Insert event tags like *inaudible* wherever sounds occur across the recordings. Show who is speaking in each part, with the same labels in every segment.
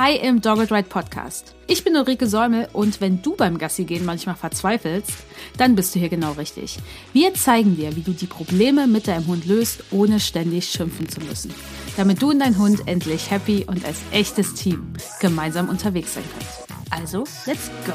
Speaker 1: Hi im Dogged Ride Podcast. Ich bin Ulrike Säumel und wenn du beim Gassi gehen manchmal verzweifelst, dann bist du hier genau richtig. Wir zeigen dir, wie du die Probleme mit deinem Hund löst, ohne ständig schimpfen zu müssen. Damit du und dein Hund endlich happy und als echtes Team gemeinsam unterwegs sein könnt. Also, let's go!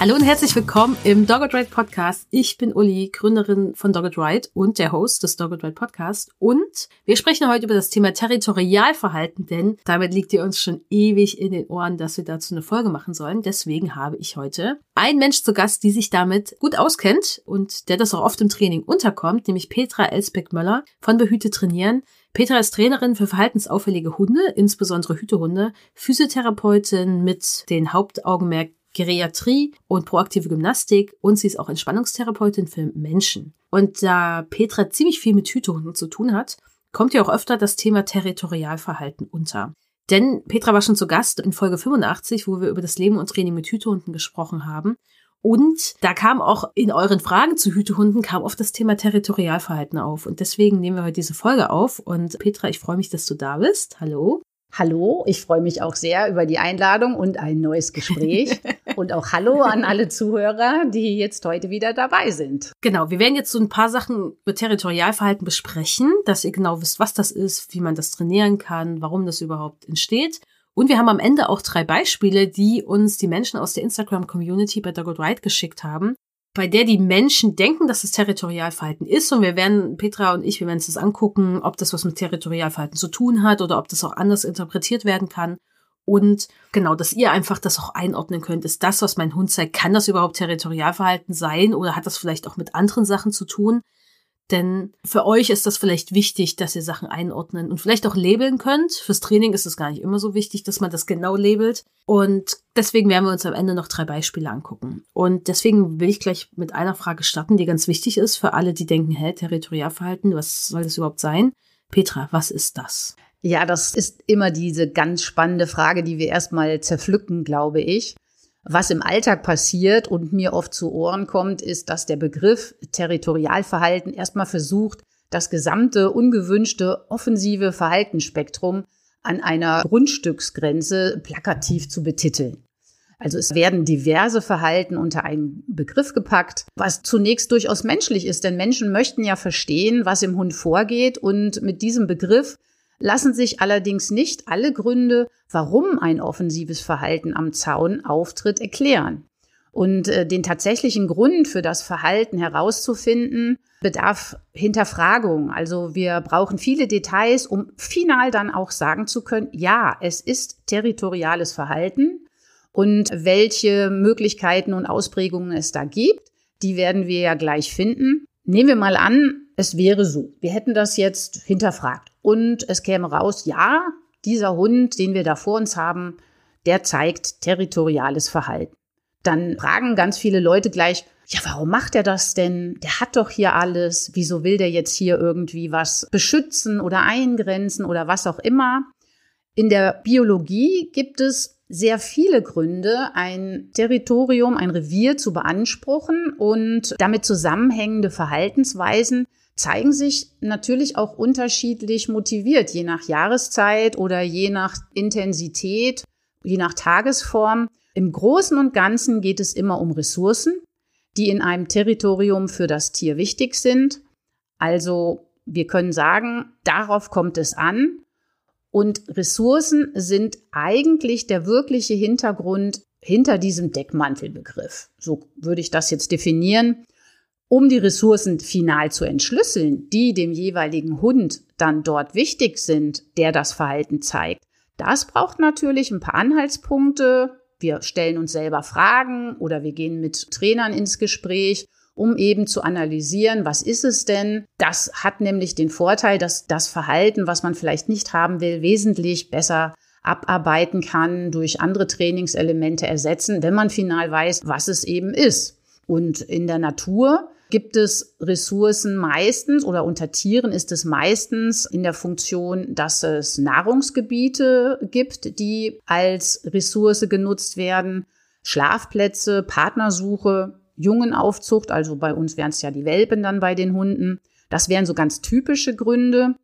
Speaker 1: Hallo und herzlich willkommen im Dogged Ride Podcast. Ich bin Uli, Gründerin von Dogged Ride und der Host des Dogged Ride Podcast. Und wir sprechen heute über das Thema Territorialverhalten, denn damit liegt ihr uns schon ewig in den Ohren, dass wir dazu eine Folge machen sollen. Deswegen habe ich heute einen Mensch zu Gast, die sich damit gut auskennt und der das auch oft im Training unterkommt, nämlich Petra Elsbeck-Möller von Behüte Trainieren. Petra ist Trainerin für verhaltensauffällige Hunde, insbesondere Hütehunde, Physiotherapeutin mit den Hauptaugenmerk Geriatrie und proaktive Gymnastik und sie ist auch Entspannungstherapeutin für Menschen. Und da Petra ziemlich viel mit Hütehunden zu tun hat, kommt ja auch öfter das Thema Territorialverhalten unter. Denn Petra war schon zu Gast in Folge 85, wo wir über das Leben und Training mit Hütehunden gesprochen haben. Und da kam auch in euren Fragen zu Hütehunden kam oft das Thema Territorialverhalten auf. Und deswegen nehmen wir heute diese Folge auf. Und Petra, ich freue mich, dass du da bist. Hallo.
Speaker 2: Hallo, ich freue mich auch sehr über die Einladung und ein neues Gespräch. *laughs* und auch Hallo an alle Zuhörer, die jetzt heute wieder dabei sind.
Speaker 1: Genau, wir werden jetzt so ein paar Sachen über Territorialverhalten besprechen, dass ihr genau wisst, was das ist, wie man das trainieren kann, warum das überhaupt entsteht. Und wir haben am Ende auch drei Beispiele, die uns die Menschen aus der Instagram-Community bei Dogged Ride geschickt haben, bei der die Menschen denken, dass es Territorialverhalten ist. Und wir werden, Petra und ich, wir werden uns das angucken, ob das was mit Territorialverhalten zu tun hat oder ob das auch anders interpretiert werden kann. Und genau, dass ihr einfach das auch einordnen könnt. Ist das, was mein Hund zeigt, kann das überhaupt Territorialverhalten sein oder hat das vielleicht auch mit anderen Sachen zu tun? Denn für euch ist das vielleicht wichtig, dass ihr Sachen einordnen und vielleicht auch labeln könnt. Fürs Training ist es gar nicht immer so wichtig, dass man das genau labelt. Und deswegen werden wir uns am Ende noch drei Beispiele angucken. Und deswegen will ich gleich mit einer Frage starten, die ganz wichtig ist für alle, die denken, hä, Territorialverhalten, was soll das überhaupt sein? Petra, was ist das?
Speaker 2: Ja, das ist immer diese ganz spannende Frage, die wir erstmal zerpflücken, glaube ich. Was im Alltag passiert und mir oft zu Ohren kommt, ist, dass der Begriff Territorialverhalten erstmal versucht, das gesamte ungewünschte offensive Verhaltensspektrum an einer Grundstücksgrenze plakativ zu betiteln. Also es werden diverse Verhalten unter einen Begriff gepackt, was zunächst durchaus menschlich ist, denn Menschen möchten ja verstehen, was im Hund vorgeht und mit diesem Begriff lassen sich allerdings nicht alle Gründe, warum ein offensives Verhalten am Zaun auftritt, erklären. Und äh, den tatsächlichen Grund für das Verhalten herauszufinden, bedarf Hinterfragung. Also wir brauchen viele Details, um final dann auch sagen zu können, ja, es ist territoriales Verhalten und welche Möglichkeiten und Ausprägungen es da gibt, die werden wir ja gleich finden. Nehmen wir mal an, es wäre so. Wir hätten das jetzt hinterfragt und es käme raus, ja, dieser Hund, den wir da vor uns haben, der zeigt territoriales Verhalten. Dann fragen ganz viele Leute gleich, ja, warum macht er das denn? Der hat doch hier alles. Wieso will der jetzt hier irgendwie was beschützen oder eingrenzen oder was auch immer? In der Biologie gibt es sehr viele Gründe, ein Territorium, ein Revier zu beanspruchen und damit zusammenhängende Verhaltensweisen zeigen sich natürlich auch unterschiedlich motiviert, je nach Jahreszeit oder je nach Intensität, je nach Tagesform. Im Großen und Ganzen geht es immer um Ressourcen, die in einem Territorium für das Tier wichtig sind. Also wir können sagen, darauf kommt es an. Und Ressourcen sind eigentlich der wirkliche Hintergrund hinter diesem Deckmantelbegriff. So würde ich das jetzt definieren. Um die Ressourcen final zu entschlüsseln, die dem jeweiligen Hund dann dort wichtig sind, der das Verhalten zeigt, das braucht natürlich ein paar Anhaltspunkte. Wir stellen uns selber Fragen oder wir gehen mit Trainern ins Gespräch um eben zu analysieren, was ist es denn? Das hat nämlich den Vorteil, dass das Verhalten, was man vielleicht nicht haben will, wesentlich besser abarbeiten kann, durch andere Trainingselemente ersetzen, wenn man final weiß, was es eben ist. Und in der Natur gibt es Ressourcen meistens oder unter Tieren ist es meistens in der Funktion, dass es Nahrungsgebiete gibt, die als Ressource genutzt werden, Schlafplätze, Partnersuche, Jungenaufzucht, also bei uns wären es ja die Welpen dann bei den Hunden. Das wären so ganz typische Gründe.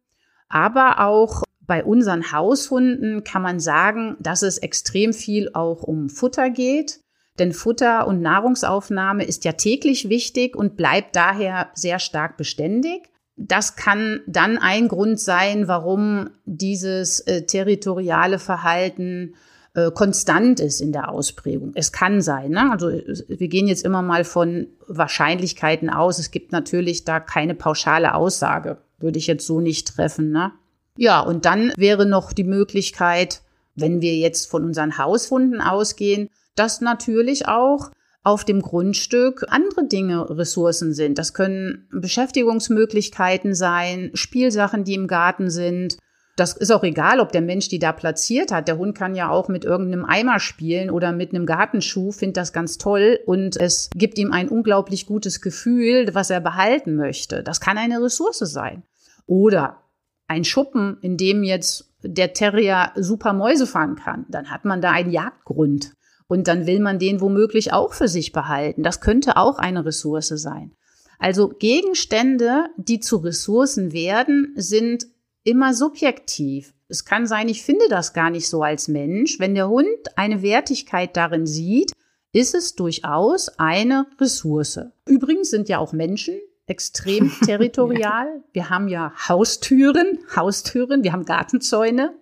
Speaker 2: Aber auch Bei unseren Haushunden kann man sagen, dass es extrem viel auch um Futter geht. Denn Futter und Nahrungsaufnahme ist ja täglich wichtig und bleibt daher sehr stark beständig. Das kann dann ein Grund sein, warum dieses äh, territoriale Verhalten äh, konstant ist in der Ausprägung. Es kann sein. Ne? Also wir gehen jetzt immer mal von Wahrscheinlichkeiten aus. Es gibt natürlich da keine pauschale Aussage. Würde ich jetzt so nicht treffen. Ne? Ja, und dann wäre noch die Möglichkeit, wenn wir jetzt von unseren Haushunden ausgehen, dass natürlich auch auf dem Grundstück andere Dinge Ressourcen sind. Das können Beschäftigungsmöglichkeiten sein, Spielsachen, die im Garten sind. Das ist auch egal, ob der Mensch die da platziert hat. Der Hund kann ja auch mit irgendeinem Eimer spielen oder mit einem Gartenschuh, findet das ganz toll und es gibt ihm ein unglaublich gutes Gefühl, was er behalten möchte. Das kann eine Ressource sein. Oder ein Schuppen, in dem jetzt der Terrier super Mäuse fangen kann. Dann hat man da einen Jagdgrund. Und dann will man den womöglich auch für sich behalten. Das könnte auch eine Ressource sein. Also Gegenstände, die zu Ressourcen werden, sind immer subjektiv. Es kann sein, ich finde das gar nicht so als Mensch. Wenn der Hund eine Wertigkeit darin sieht, ist es durchaus eine Ressource. Übrigens sind ja auch Menschen extrem *laughs* territorial. Wir haben ja Haustüren, Haustüren, wir haben Gartenzäune.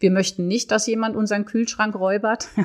Speaker 2: Wir möchten nicht, dass jemand unseren Kühlschrank räubert. *laughs*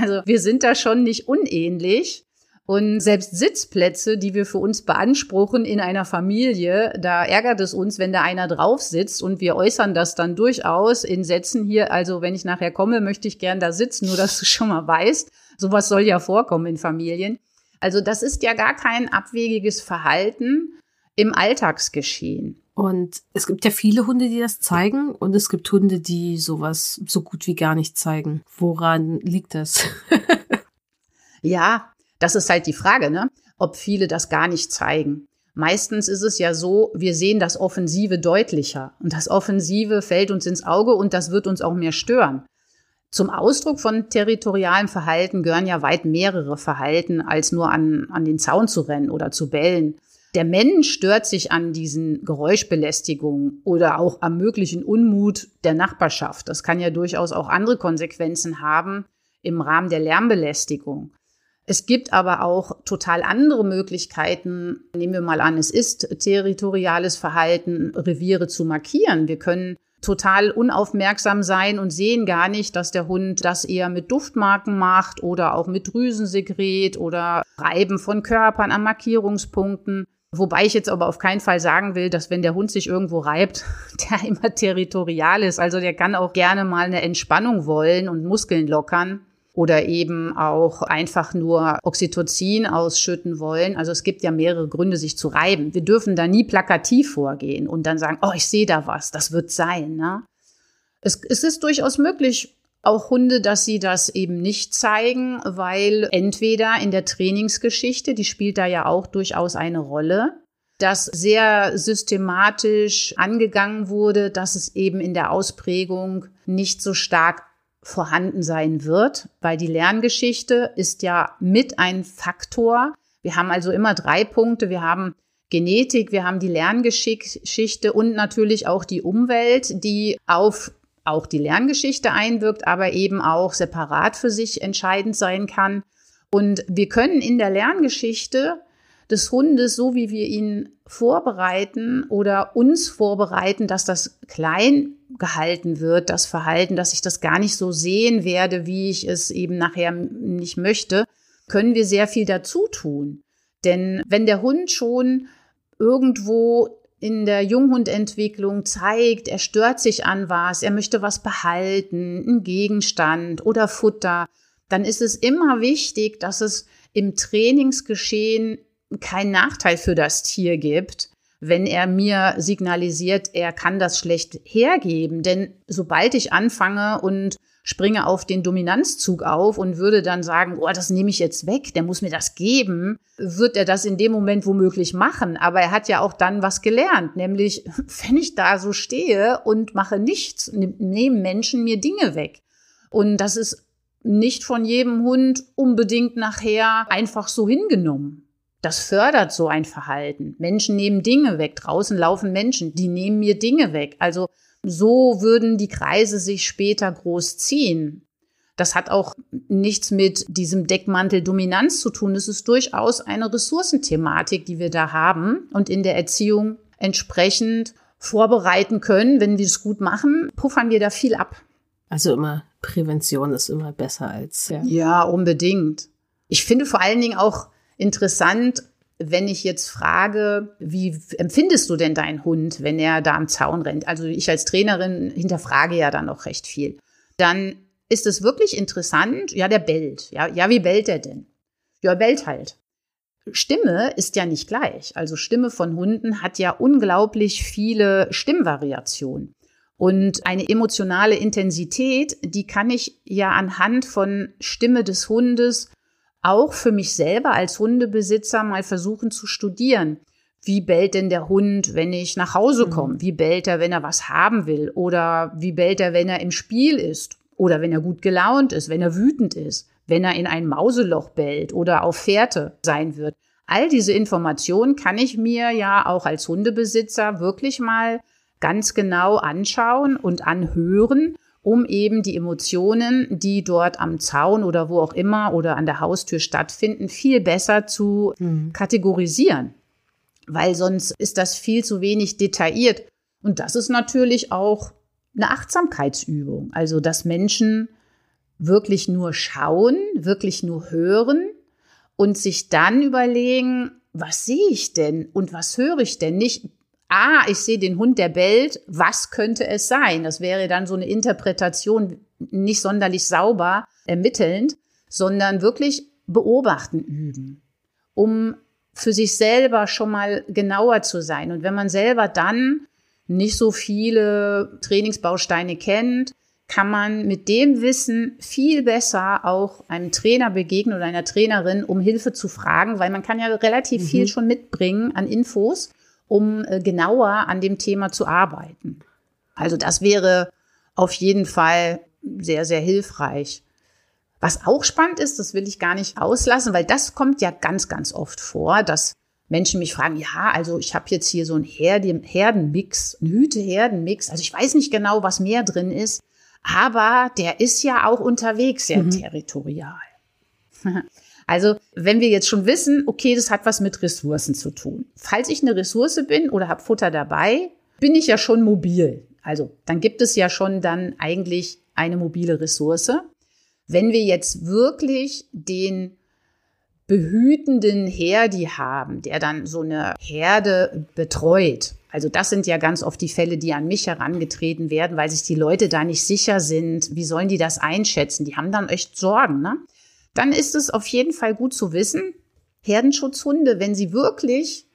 Speaker 2: Also wir sind da schon nicht unähnlich. Und selbst Sitzplätze, die wir für uns beanspruchen in einer Familie, da ärgert es uns, wenn da einer drauf sitzt und wir äußern das dann durchaus in Sätzen hier. Also wenn ich nachher komme, möchte ich gern da sitzen, nur dass du schon mal weißt. Sowas soll ja vorkommen in Familien. Also das ist ja gar kein abwegiges Verhalten im Alltagsgeschehen.
Speaker 1: Und es gibt ja viele Hunde, die das zeigen und es gibt Hunde, die sowas so gut wie gar nicht zeigen. Woran liegt das? *laughs*
Speaker 2: ja, das ist halt die Frage, ne? Ob viele das gar nicht zeigen. Meistens ist es ja so, wir sehen das Offensive deutlicher und das Offensive fällt uns ins Auge und das wird uns auch mehr stören. Zum Ausdruck von territorialem Verhalten gehören ja weit mehrere Verhalten, als nur an, an den Zaun zu rennen oder zu bellen. Der Mensch stört sich an diesen Geräuschbelästigungen oder auch am möglichen Unmut der Nachbarschaft. Das kann ja durchaus auch andere Konsequenzen haben im Rahmen der Lärmbelästigung. Es gibt aber auch total andere Möglichkeiten. Nehmen wir mal an, es ist territoriales Verhalten, Reviere zu markieren. Wir können total unaufmerksam sein und sehen gar nicht, dass der Hund das eher mit Duftmarken macht oder auch mit Drüsensekret oder Reiben von Körpern an Markierungspunkten. Wobei ich jetzt aber auf keinen Fall sagen will, dass wenn der Hund sich irgendwo reibt, *laughs* der immer territorial ist. Also der kann auch gerne mal eine Entspannung wollen und Muskeln lockern oder eben auch einfach nur Oxytocin ausschütten wollen. Also es gibt ja mehrere Gründe, sich zu reiben. Wir dürfen da nie plakativ vorgehen und dann sagen, oh, ich sehe da was, das wird sein. Ne? Es, es ist durchaus möglich, auch Hunde, dass sie das eben nicht zeigen, weil entweder in der Trainingsgeschichte, die spielt da ja auch durchaus eine Rolle, dass sehr systematisch angegangen wurde, dass es eben in der Ausprägung nicht so stark vorhanden sein wird, weil die Lerngeschichte ist ja mit ein Faktor. Wir haben also immer drei Punkte. Wir haben Genetik, wir haben die Lerngeschichte und natürlich auch die Umwelt, die auf auch die Lerngeschichte einwirkt, aber eben auch separat für sich entscheidend sein kann. Und wir können in der Lerngeschichte des Hundes, so wie wir ihn vorbereiten oder uns vorbereiten, dass das klein gehalten wird, das Verhalten, dass ich das gar nicht so sehen werde, wie ich es eben nachher nicht möchte, können wir sehr viel dazu tun. Denn wenn der Hund schon irgendwo in der Junghundentwicklung zeigt, er stört sich an was, er möchte was behalten, einen Gegenstand oder Futter, dann ist es immer wichtig, dass es im Trainingsgeschehen keinen Nachteil für das Tier gibt, wenn er mir signalisiert, er kann das schlecht hergeben. Denn sobald ich anfange und springe auf den Dominanzzug auf und würde dann sagen, oh, das nehme ich jetzt weg, der muss mir das geben, wird er das in dem Moment womöglich machen. Aber er hat ja auch dann was gelernt, nämlich *laughs* wenn ich da so stehe und mache nichts, nehmen Menschen mir Dinge weg. Und das ist nicht von jedem Hund unbedingt nachher einfach so hingenommen. Das fördert so ein Verhalten. Menschen nehmen Dinge weg. Draußen laufen Menschen, die nehmen mir Dinge weg. Also so würden die Kreise sich später groß ziehen. Das hat auch nichts mit diesem Deckmantel Dominanz zu tun. Es ist durchaus eine Ressourcenthematik, die wir da haben und in der Erziehung entsprechend vorbereiten können. Wenn wir es gut machen, puffern wir da viel ab.
Speaker 1: Also immer Prävention ist immer besser als.
Speaker 2: Ja, ja unbedingt. Ich finde vor allen Dingen auch interessant, wenn ich jetzt frage, wie empfindest du denn deinen Hund, wenn er da am Zaun rennt? Also ich als Trainerin hinterfrage ja dann noch recht viel. Dann ist es wirklich interessant. Ja, der bellt. Ja, ja, wie bellt er denn? Ja, bellt halt. Stimme ist ja nicht gleich. Also Stimme von Hunden hat ja unglaublich viele Stimmvariationen. Und eine emotionale Intensität, die kann ich ja anhand von Stimme des Hundes auch für mich selber als Hundebesitzer mal versuchen zu studieren. Wie bellt denn der Hund, wenn ich nach Hause mhm. komme? Wie bellt er, wenn er was haben will? Oder wie bellt er, wenn er im Spiel ist? Oder wenn er gut gelaunt ist, wenn er wütend ist? Wenn er in ein Mauseloch bellt oder auf Fährte sein wird? All diese Informationen kann ich mir ja auch als Hundebesitzer wirklich mal ganz genau anschauen und anhören um eben die Emotionen, die dort am Zaun oder wo auch immer oder an der Haustür stattfinden, viel besser zu mhm. kategorisieren. Weil sonst ist das viel zu wenig detailliert. Und das ist natürlich auch eine Achtsamkeitsübung. Also, dass Menschen wirklich nur schauen, wirklich nur hören und sich dann überlegen, was sehe ich denn und was höre ich denn? Nicht ah, ich sehe den Hund, der bellt, was könnte es sein? Das wäre dann so eine Interpretation, nicht sonderlich sauber ermittelnd, sondern wirklich beobachten üben, um für sich selber schon mal genauer zu sein. Und wenn man selber dann nicht so viele Trainingsbausteine kennt, kann man mit dem Wissen viel besser auch einem Trainer begegnen oder einer Trainerin, um Hilfe zu fragen, weil man kann ja relativ mhm. viel schon mitbringen an Infos um äh, genauer an dem Thema zu arbeiten. Also das wäre auf jeden Fall sehr, sehr hilfreich. Was auch spannend ist, das will ich gar nicht auslassen, weil das kommt ja ganz, ganz oft vor, dass Menschen mich fragen, ja, also ich habe jetzt hier so einen Herdenmix, einen Hüte-Herdenmix. Also ich weiß nicht genau, was mehr drin ist, aber der ist ja auch unterwegs sehr mhm. territorial. *laughs* Also wenn wir jetzt schon wissen, okay, das hat was mit Ressourcen zu tun. Falls ich eine Ressource bin oder habe Futter dabei, bin ich ja schon mobil. Also dann gibt es ja schon dann eigentlich eine mobile Ressource. Wenn wir jetzt wirklich den behütenden Herdi haben, der dann so eine Herde betreut. Also das sind ja ganz oft die Fälle, die an mich herangetreten werden, weil sich die Leute da nicht sicher sind. Wie sollen die das einschätzen? Die haben dann echt Sorgen. Ne? Dann ist es auf jeden Fall gut zu wissen, Herdenschutzhunde, wenn sie wirklich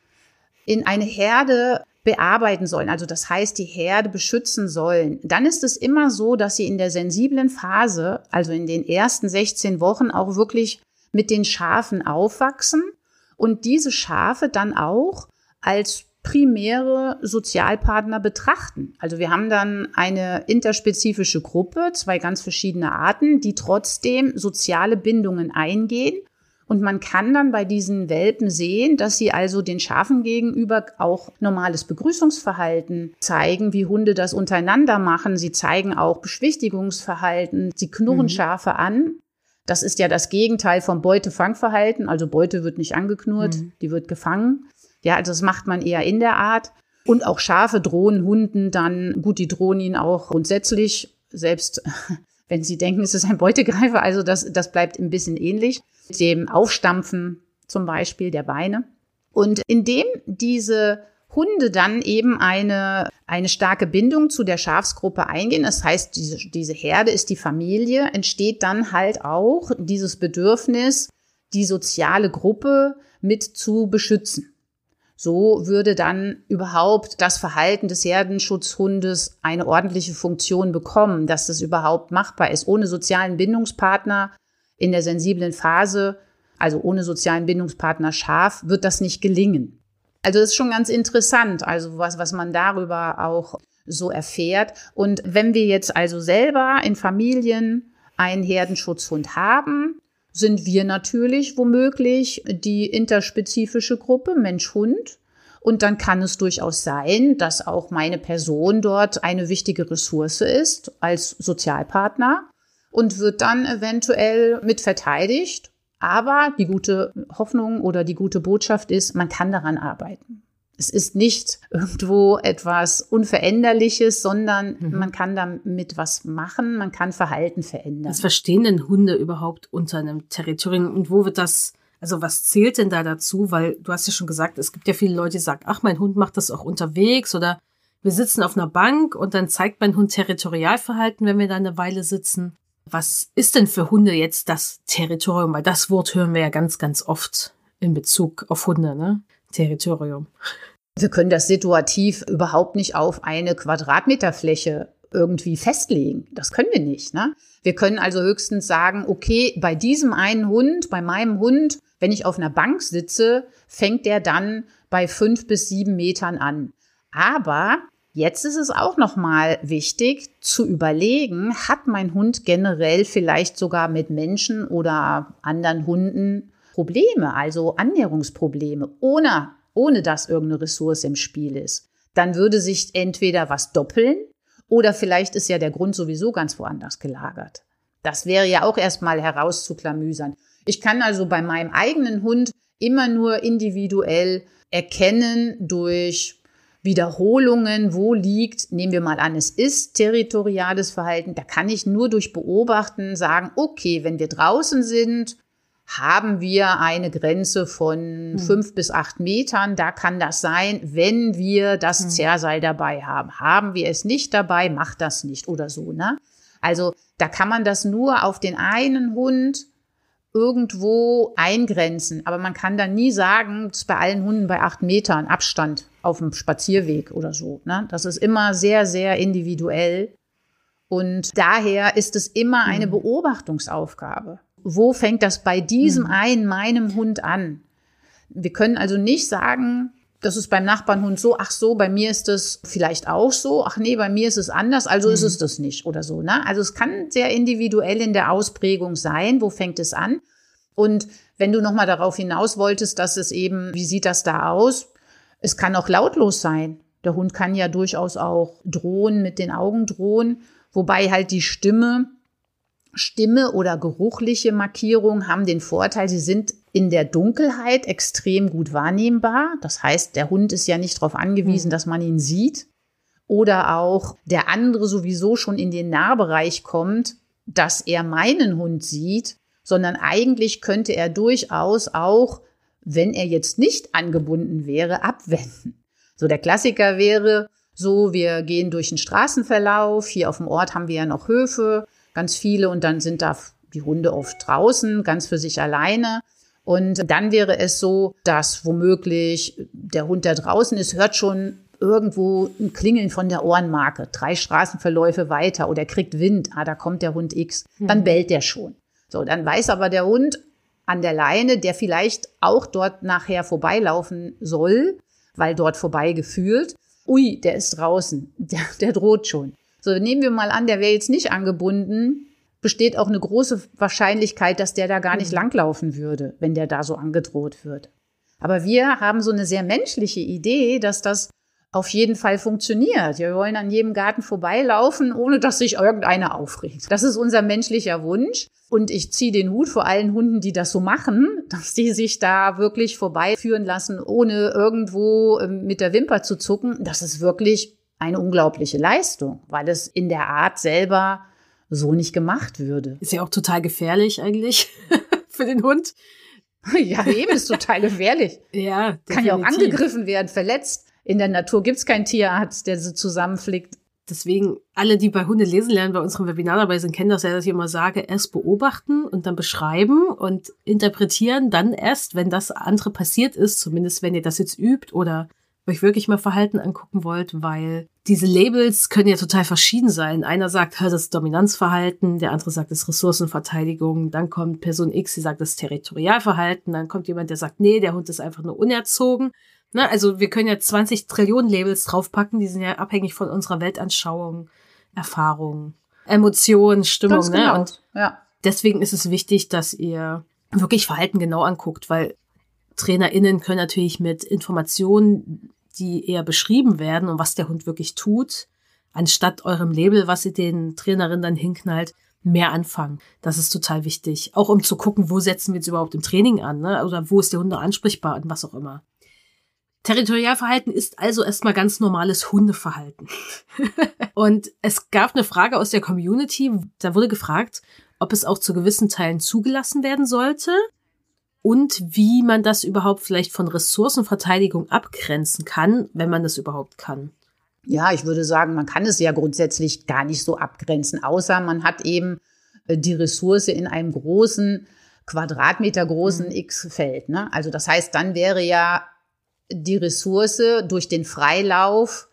Speaker 2: in eine Herde bearbeiten sollen, also das heißt die Herde beschützen sollen, dann ist es immer so, dass sie in der sensiblen Phase, also in den ersten 16 Wochen auch wirklich mit den Schafen aufwachsen und diese Schafe dann auch als primäre Sozialpartner betrachten. Also wir haben dann eine interspezifische Gruppe, zwei ganz verschiedene Arten, die trotzdem soziale Bindungen eingehen. Und man kann dann bei diesen Welpen sehen, dass sie also den Schafen gegenüber auch normales Begrüßungsverhalten zeigen, wie Hunde das untereinander machen. Sie zeigen auch Beschwichtigungsverhalten. Sie knurren mhm. Schafe an. Das ist ja das Gegenteil vom Beute-Fangverhalten. Also Beute wird nicht angeknurrt, mhm. die wird gefangen. Ja, also das macht man eher in der Art. Und auch Schafe drohen Hunden dann, gut, die drohen ihnen auch grundsätzlich, selbst *laughs* wenn sie denken, es ist ein Beutegreifer. Also das, das bleibt ein bisschen ähnlich. Dem Aufstampfen zum Beispiel der Beine. Und indem diese Hunde dann eben eine, eine starke Bindung zu der Schafsgruppe eingehen. Das heißt, diese, diese Herde ist die Familie, entsteht dann halt auch dieses Bedürfnis, die soziale Gruppe mit zu beschützen. So würde dann überhaupt das Verhalten des Herdenschutzhundes eine ordentliche Funktion bekommen, dass das überhaupt machbar ist. Ohne sozialen Bindungspartner in der sensiblen Phase, also ohne sozialen Bindungspartner Schaf, wird das nicht gelingen. Also das ist schon ganz interessant, also was, was man darüber auch so erfährt. Und wenn wir jetzt also selber in Familien einen Herdenschutzhund haben, sind wir natürlich womöglich die interspezifische Gruppe Mensch-Hund. Und dann kann es durchaus sein, dass auch meine Person dort eine wichtige Ressource ist als Sozialpartner und wird dann eventuell mit verteidigt. Aber die gute Hoffnung oder die gute Botschaft ist, man kann daran arbeiten. Es ist nicht irgendwo etwas Unveränderliches, sondern mhm. man kann damit was machen, man kann Verhalten verändern.
Speaker 1: Was verstehen denn Hunde überhaupt unter einem Territorium und wo wird das, also was zählt denn da dazu? Weil du hast ja schon gesagt, es gibt ja viele Leute, die sagen, ach, mein Hund macht das auch unterwegs oder wir sitzen auf einer Bank und dann zeigt mein Hund Territorialverhalten, wenn wir da eine Weile sitzen. Was ist denn für Hunde jetzt das Territorium? Weil das Wort hören wir ja ganz, ganz oft in Bezug auf Hunde, ne? Territorium.
Speaker 2: Wir können das situativ überhaupt nicht auf eine Quadratmeterfläche irgendwie festlegen. Das können wir nicht. Ne? Wir können also höchstens sagen, okay, bei diesem einen Hund, bei meinem Hund, wenn ich auf einer Bank sitze, fängt der dann bei fünf bis sieben Metern an. Aber jetzt ist es auch nochmal wichtig zu überlegen, hat mein Hund generell vielleicht sogar mit Menschen oder anderen Hunden Probleme, also Annäherungsprobleme, ohne, ohne dass irgendeine Ressource im Spiel ist. Dann würde sich entweder was doppeln oder vielleicht ist ja der Grund sowieso ganz woanders gelagert. Das wäre ja auch erstmal herauszuklamüsern. Ich kann also bei meinem eigenen Hund immer nur individuell erkennen durch Wiederholungen, wo liegt, nehmen wir mal an, es ist territoriales Verhalten, da kann ich nur durch Beobachten sagen, okay, wenn wir draußen sind haben wir eine Grenze von hm. fünf bis acht Metern. Da kann das sein, wenn wir das hm. Zerrseil dabei haben. Haben wir es nicht dabei, macht das nicht oder so, ne? Also da kann man das nur auf den einen Hund irgendwo eingrenzen. Aber man kann dann nie sagen, bei allen Hunden bei acht Metern Abstand auf dem Spazierweg oder so. Ne? Das ist immer sehr, sehr individuell. Und daher ist es immer eine hm. Beobachtungsaufgabe wo fängt das bei diesem mhm. einen, meinem Hund an? Wir können also nicht sagen, das ist beim Nachbarnhund so, ach so, bei mir ist es vielleicht auch so, ach nee, bei mir ist es anders, also mhm. ist es das nicht oder so. Ne? Also es kann sehr individuell in der Ausprägung sein, wo fängt es an? Und wenn du nochmal darauf hinaus wolltest, dass es eben, wie sieht das da aus? Es kann auch lautlos sein. Der Hund kann ja durchaus auch drohen, mit den Augen drohen, wobei halt die Stimme Stimme oder geruchliche Markierungen haben den Vorteil, sie sind in der Dunkelheit extrem gut wahrnehmbar. Das heißt, der Hund ist ja nicht darauf angewiesen, mhm. dass man ihn sieht. Oder auch der andere sowieso schon in den Nahbereich kommt, dass er meinen Hund sieht, sondern eigentlich könnte er durchaus auch, wenn er jetzt nicht angebunden wäre, abwenden. So der Klassiker wäre so, wir gehen durch den Straßenverlauf. Hier auf dem Ort haben wir ja noch Höfe ganz viele und dann sind da die Hunde oft draußen, ganz für sich alleine. Und dann wäre es so, dass womöglich der Hund, der draußen ist, hört schon irgendwo ein Klingeln von der Ohrenmarke, drei Straßenverläufe weiter oder kriegt Wind, ah, da kommt der Hund X, dann mhm. bellt der schon. So, dann weiß aber der Hund an der Leine, der vielleicht auch dort nachher vorbeilaufen soll, weil dort vorbeigefühlt, ui, der ist draußen, der, der droht schon. So, nehmen wir mal an, der wäre jetzt nicht angebunden, besteht auch eine große Wahrscheinlichkeit, dass der da gar nicht mhm. langlaufen würde, wenn der da so angedroht wird. Aber wir haben so eine sehr menschliche Idee, dass das auf jeden Fall funktioniert. Wir wollen an jedem Garten vorbeilaufen, ohne dass sich irgendeiner aufregt. Das ist unser menschlicher Wunsch. Und ich ziehe den Hut vor allen Hunden, die das so machen, *laughs* dass die sich da wirklich vorbeiführen lassen, ohne irgendwo ähm, mit der Wimper zu zucken. Das ist wirklich eine unglaubliche Leistung, weil es in der Art selber so nicht gemacht würde.
Speaker 1: Ist ja auch total gefährlich eigentlich *laughs* für den Hund. *laughs*
Speaker 2: Ja, eben ist total gefährlich. *laughs*
Speaker 1: ja,
Speaker 2: definitiv. Kann ja auch angegriffen werden, verletzt. In der Natur gibt's keinen Tierarzt, der sie zusammenflickt.
Speaker 1: Deswegen, alle, die bei Hunde lesen lernen, bei unserem Webinar dabei sind, kennen das ja, dass ich immer sage, erst beobachten und dann beschreiben und interpretieren, dann erst, wenn das andere passiert ist, zumindest wenn ihr das jetzt übt oder euch wirklich mal Verhalten angucken wollt, weil diese Labels können ja total verschieden sein. Einer sagt, das ist Dominanzverhalten, der andere sagt, das ist Ressourcenverteidigung, dann kommt Person X, die sagt, das ist Territorialverhalten, dann kommt jemand, der sagt, nee, der Hund ist einfach nur unerzogen. Na, also wir können ja 20 Trillionen Labels draufpacken, die sind ja abhängig von unserer Weltanschauung, Erfahrung, Emotionen, Stimmung. Ganz
Speaker 2: ne? genau.
Speaker 1: Ne? Und ja. deswegen ist es wichtig, dass ihr wirklich Verhalten genau anguckt, weil TrainerInnen können natürlich mit Informationen die eher beschrieben werden und was der Hund wirklich tut, anstatt eurem Label, was ihr den Trainerin dann hinknallt, mehr anfangen. Das ist total wichtig. Auch um zu gucken, wo setzen wir jetzt überhaupt im Training an, ne? oder wo ist der Hund ansprechbar und was auch immer. Territorialverhalten ist also erstmal ganz normales Hundeverhalten. *laughs* und es gab eine Frage aus der Community, da wurde gefragt, ob es auch zu gewissen Teilen zugelassen werden sollte und wie man das überhaupt vielleicht von Ressourcenverteidigung abgrenzen kann, wenn man das überhaupt kann.
Speaker 2: Ja, ich würde sagen, man kann es ja grundsätzlich gar nicht so abgrenzen, außer man hat eben äh, die Ressource in einem großen, Quadratmeter großen mhm. X-Feld. Ne? Also das heißt, dann wäre ja die Ressource durch den Freilauf,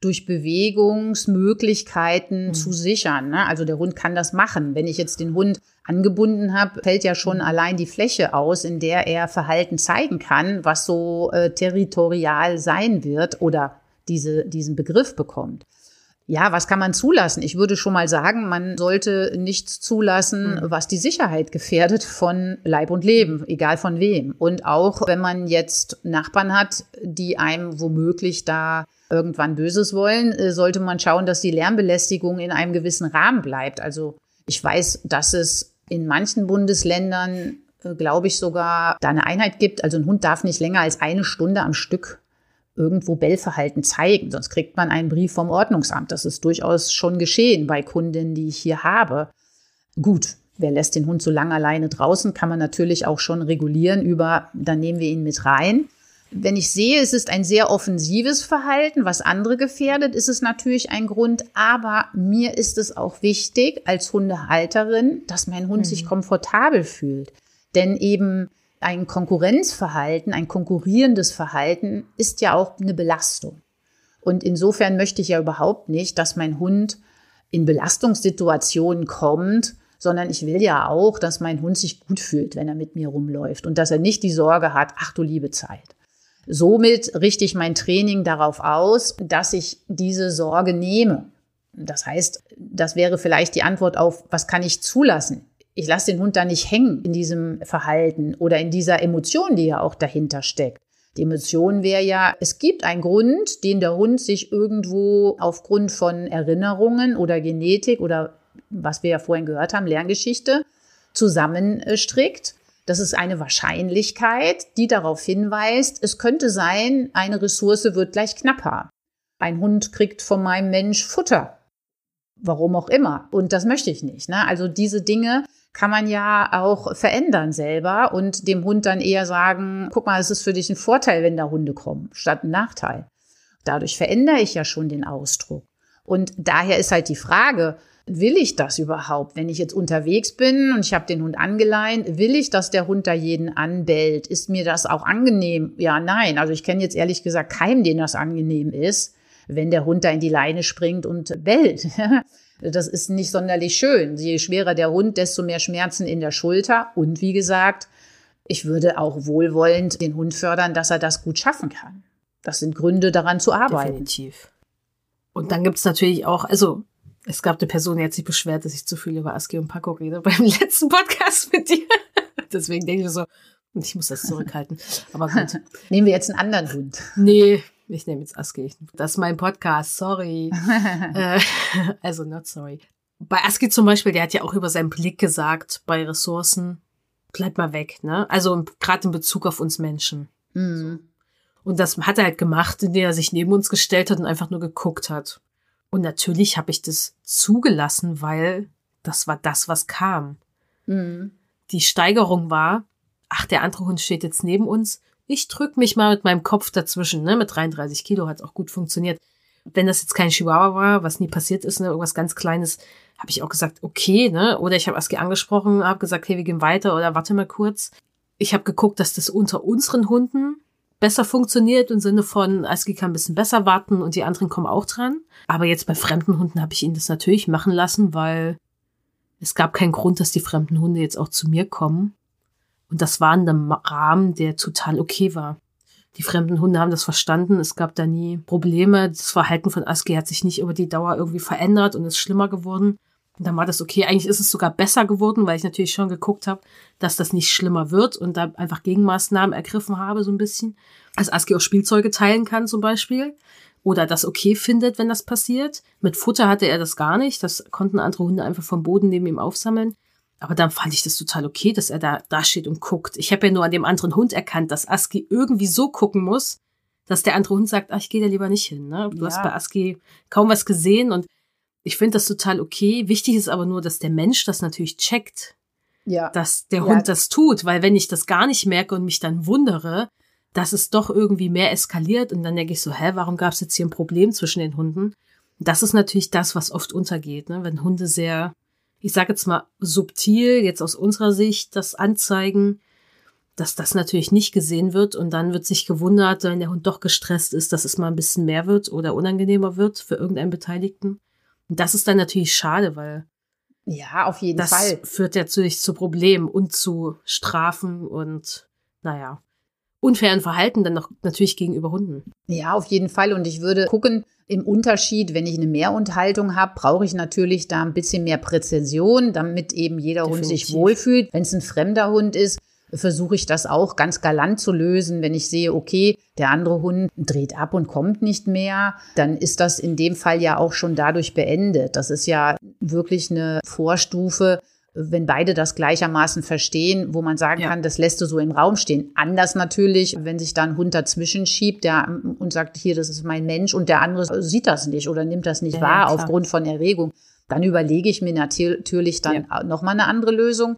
Speaker 2: durch Bewegungsmöglichkeiten mhm. zu sichern. Ne? Also der Hund kann das machen. Wenn ich jetzt den Hund angebunden habe, fällt ja schon mhm. allein die Fläche aus, in der er Verhalten zeigen kann, was so äh, territorial sein wird oder diese, diesen Begriff bekommt. Ja, was kann man zulassen? Ich würde schon mal sagen, man sollte nichts zulassen, hm. was die Sicherheit gefährdet von Leib und Leben, egal von wem. Und auch wenn man jetzt Nachbarn hat, die einem womöglich da irgendwann Böses wollen, äh, sollte man schauen, dass die Lärmbelästigung in einem gewissen Rahmen bleibt. Also ich weiß, dass es in manchen Bundesländern, äh, glaube ich, sogar da eine Einheit gibt. Also ein Hund darf nicht länger als eine Stunde am Stück irgendwo Bellverhalten zeigen, sonst kriegt man einen Brief vom Ordnungsamt. Das ist durchaus schon geschehen bei Kundinnen, die ich hier habe. Gut, wer lässt den Hund so lange alleine draußen, kann man natürlich auch schon regulieren über, dann nehmen wir ihn mit rein. Wenn ich sehe, es ist ein sehr offensives Verhalten, was andere gefährdet, ist es natürlich ein Grund. Aber mir ist es auch wichtig als Hundehalterin, dass mein Hund mhm. sich komfortabel fühlt. Denn eben ein Konkurrenzverhalten, ein konkurrierendes Verhalten ist ja auch eine Belastung. Und insofern möchte ich ja überhaupt nicht, dass mein Hund in Belastungssituationen kommt, sondern ich will ja auch, dass mein Hund sich gut fühlt, wenn er mit mir rumläuft und dass er nicht die Sorge hat, ach du liebe Zeit. Somit richte ich mein Training darauf aus, dass ich diese Sorge nehme. Das heißt, das wäre vielleicht die Antwort auf, was kann ich zulassen? ich lasse den Hund da nicht hängen in diesem Verhalten oder in dieser Emotion, die ja auch dahinter steckt. Die Emotion wäre ja, es gibt einen Grund, den der Hund sich irgendwo aufgrund von Erinnerungen oder Genetik oder was wir ja vorhin gehört haben, Lerngeschichte, zusammenstrickt. Das ist eine Wahrscheinlichkeit, die darauf hinweist, es könnte sein, eine Ressource wird gleich knapper. Ein Hund kriegt von meinem Mensch Futter. Warum auch immer. Und das möchte ich nicht. Ne? Also diese Dinge kann man ja auch verändern selber und dem Hund dann eher sagen, guck mal, es ist für dich ein Vorteil, wenn da Hunde kommen, statt ein Nachteil. Dadurch verändere ich ja schon den Ausdruck. Und daher ist halt die Frage, will ich das überhaupt? Wenn ich jetzt unterwegs bin und ich habe den Hund angeleint, will ich, dass der Hund da jeden anbellt? Ist mir das auch angenehm? Ja, nein. Also ich kenne jetzt ehrlich gesagt keinen, den das angenehm ist, wenn der Hund da in die Leine springt und bellt. *laughs* Das ist nicht sonderlich schön. Je schwerer der Hund, desto mehr Schmerzen in der Schulter. Und wie gesagt, ich würde auch wohlwollend den Hund fördern, dass er das gut schaffen kann. Das sind Gründe, daran zu arbeiten.
Speaker 1: Definitiv. Und dann gibt es natürlich auch, also es gab eine Person, die hat sich beschwert, dass ich zu viel über Aski und Paco rede *laughs* beim letzten Podcast mit dir. *laughs* Deswegen denke ich so, ich muss das zurückhalten. Aber gut. *laughs*
Speaker 2: Nehmen wir jetzt einen anderen Hund.
Speaker 1: Nee, ich nehme jetzt Aski. Das ist mein Podcast, sorry. äh, also not sorry. Bei Aski zum Beispiel, der hat ja auch über seinen Blick gesagt, bei Ressourcen, bleib mal weg, ne? Also gerade in Bezug auf uns Menschen. Mhm. Und das hat er halt gemacht, indem er sich neben uns gestellt hat und einfach nur geguckt hat. Und natürlich habe ich das zugelassen, weil das war das, was kam. Mhm. Die Steigerung war, ach, der andere Hund steht jetzt neben uns ich drück mich mal mit meinem Kopf dazwischen. Ne? Mit 33 Kilo hat es auch gut funktioniert. Wenn das jetzt kein Chihuahua war, was nie passiert ist, ne, irgendwas ganz Kleines, habe ich auch gesagt, okay, ne? Oder ich habe Aski angesprochen, habe gesagt, hey, wir gehen weiter oder warte mal kurz. Ich habe geguckt, dass das unter unseren Hunden besser funktioniert im Sinne von, Aski kann ein bisschen besser warten und die anderen kommen auch dran. Aber jetzt bei fremden Hunden habe ich ihn das natürlich machen lassen, weil es gab keinen Grund, dass die fremden Hunde jetzt auch zu mir kommen. Und das war in einem Rahmen, der total okay war. Die fremden Hunde haben das verstanden. Es gab da nie Probleme. Das Verhalten von Aski hat sich nicht über die Dauer irgendwie verändert und ist schlimmer geworden. Und dann war das okay. Eigentlich ist es sogar besser geworden, weil ich natürlich schon geguckt habe, dass das nicht schlimmer wird und da einfach Gegenmaßnahmen ergriffen habe, so ein bisschen. Als Aski auch Spielzeuge teilen kann zum Beispiel. Oder das okay findet, wenn das passiert. Mit Futter hatte er das gar nicht. Das konnten andere Hunde einfach vom Boden neben ihm aufsammeln. Aber dann fand ich das total okay, dass er da, da steht und guckt. Ich habe ja nur an dem anderen Hund erkannt, dass Aski irgendwie so gucken muss, dass der andere Hund sagt, ach, ich gehe da lieber nicht hin. Ne? Du ja. hast bei Aski kaum was gesehen und ich finde das total okay. Wichtig ist aber nur, dass der Mensch das natürlich checkt. Ja. Dass der ja. Hund das tut, weil wenn ich das gar nicht merke und mich dann wundere, dass es doch irgendwie mehr eskaliert und dann denke ich so, hä, warum gab es jetzt hier ein Problem zwischen den Hunden? Das ist natürlich das, was oft untergeht, ne? wenn Hunde sehr, ich sage jetzt mal subtil, jetzt aus unserer Sicht das anzeigen, dass das natürlich nicht gesehen wird und dann wird sich gewundert, wenn der Hund doch gestresst ist, dass es mal ein bisschen mehr wird oder unangenehmer wird für irgendeinen Beteiligten. Und das ist dann natürlich schade, weil
Speaker 2: ja, auf jeden
Speaker 1: das
Speaker 2: Fall.
Speaker 1: Das führt natürlich zu Problemen und zu Strafen und naja, unfairen Verhalten dann noch natürlich gegenüber Hunden.
Speaker 2: Ja, auf jeden Fall. Und ich würde gucken, im Unterschied, wenn ich eine Mehrunterhaltung habe, brauche ich natürlich da ein bisschen mehr Präzision, damit eben jeder Definitiv. Hund sich wohlfühlt. Wenn es ein fremder Hund ist, versuche ich das auch ganz galant zu lösen. Wenn ich sehe, okay, der andere Hund dreht ab und kommt nicht mehr, dann ist das in dem Fall ja auch schon dadurch beendet. Das ist ja wirklich eine Vorstufe, wenn beide das gleichermaßen verstehen, wo man sagen ja. kann, das lässt du so im Raum stehen. Anders natürlich, wenn sich da ein Hund dazwischen schiebt der, und sagt, hier, das ist mein Mensch und der andere sieht das nicht oder nimmt das nicht ja, wahr ja, aufgrund von Erregung. Dann überlege ich mir natürlich dann ja. nochmal eine andere Lösung.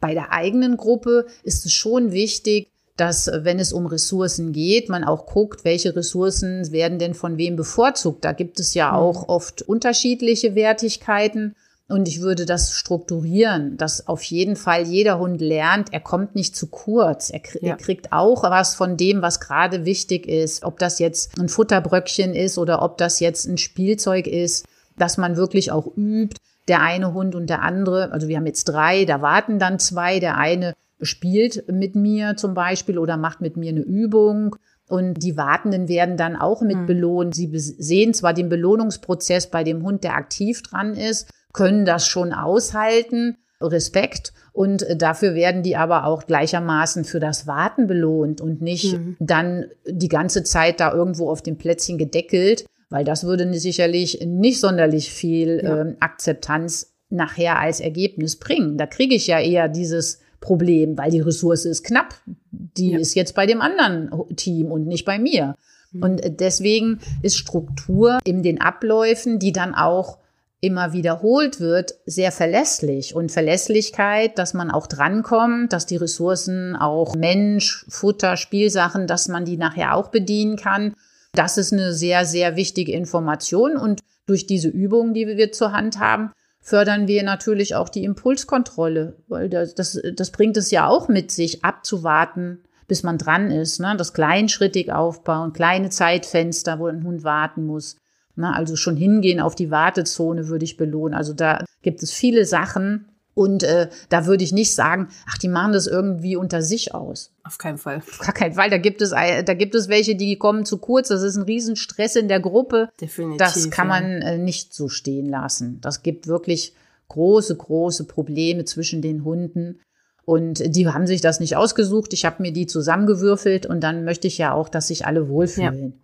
Speaker 2: Bei der eigenen Gruppe ist es schon wichtig, dass wenn es um Ressourcen geht, man auch guckt, welche Ressourcen werden denn von wem bevorzugt. Da gibt es ja mhm. auch oft unterschiedliche Wertigkeiten. Und ich würde das strukturieren, dass auf jeden Fall jeder Hund lernt, er kommt nicht zu kurz. Er, ja. er, kriegt auch was von dem, was gerade wichtig ist. Ob das jetzt ein Futterbröckchen ist oder ob das jetzt ein Spielzeug ist, dass man wirklich auch übt, der eine Hund und der andere, also wir haben jetzt drei, da warten dann zwei, der eine spielt mit mir zum Beispiel oder macht mit mir eine Übung. Und die Wartenden werden dann auch mit mhm. belohnt. Sie sehen zwar den Belohnungsprozess bei dem Hund, der aktiv dran ist, können das schon aushalten, Respekt. Und dafür werden die aber auch gleichermaßen für das Warten belohnt und nicht mhm. dann die ganze Zeit da irgendwo auf dem Plätzchen gedeckelt weil das würde sicherlich nicht sonderlich viel ja. äh, Akzeptanz nachher als Ergebnis bringen. Da kriege ich ja eher dieses Problem, weil die Ressource ist knapp. Die ja. ist jetzt bei dem anderen Team und nicht bei mir. Mhm. Und deswegen ist Struktur in den Abläufen, die dann auch immer wiederholt wird, sehr verlässlich. Und Verlässlichkeit, dass man auch drankommt, dass die Ressourcen auch Mensch, Futter, Spielsachen, dass man die nachher auch bedienen kann das ist eine sehr, sehr wichtige Information und durch diese Übungen, die wir zur Hand haben, fördern wir natürlich auch die Impulskontrolle, weil das, das, das bringt es ja auch mit sich, abzuwarten, bis man dran ist. Ne? Das kleinschrittig aufbauen, kleine Zeitfenster, wo ein Hund warten muss. Ne? Also schon hingehen auf die Wartezone würde ich belohnen. Also da gibt es viele Sachen, und äh, da würde ich nicht sagen, ach, die machen das irgendwie unter sich aus.
Speaker 1: Auf keinen Fall.
Speaker 2: Auf gar keinen Fall. Da gibt es, da gibt es welche, die kommen zu kurz. Das ist ein Riesenstress in der Gruppe. Definitiv. Das kann man äh, nicht so stehen lassen. Das gibt wirklich große, große Probleme zwischen den Hunden. Und die haben sich das nicht ausgesucht. Ich habe mir die zusammengewürfelt und dann möchte ich ja auch, dass sich alle wohlfühlen. Ja.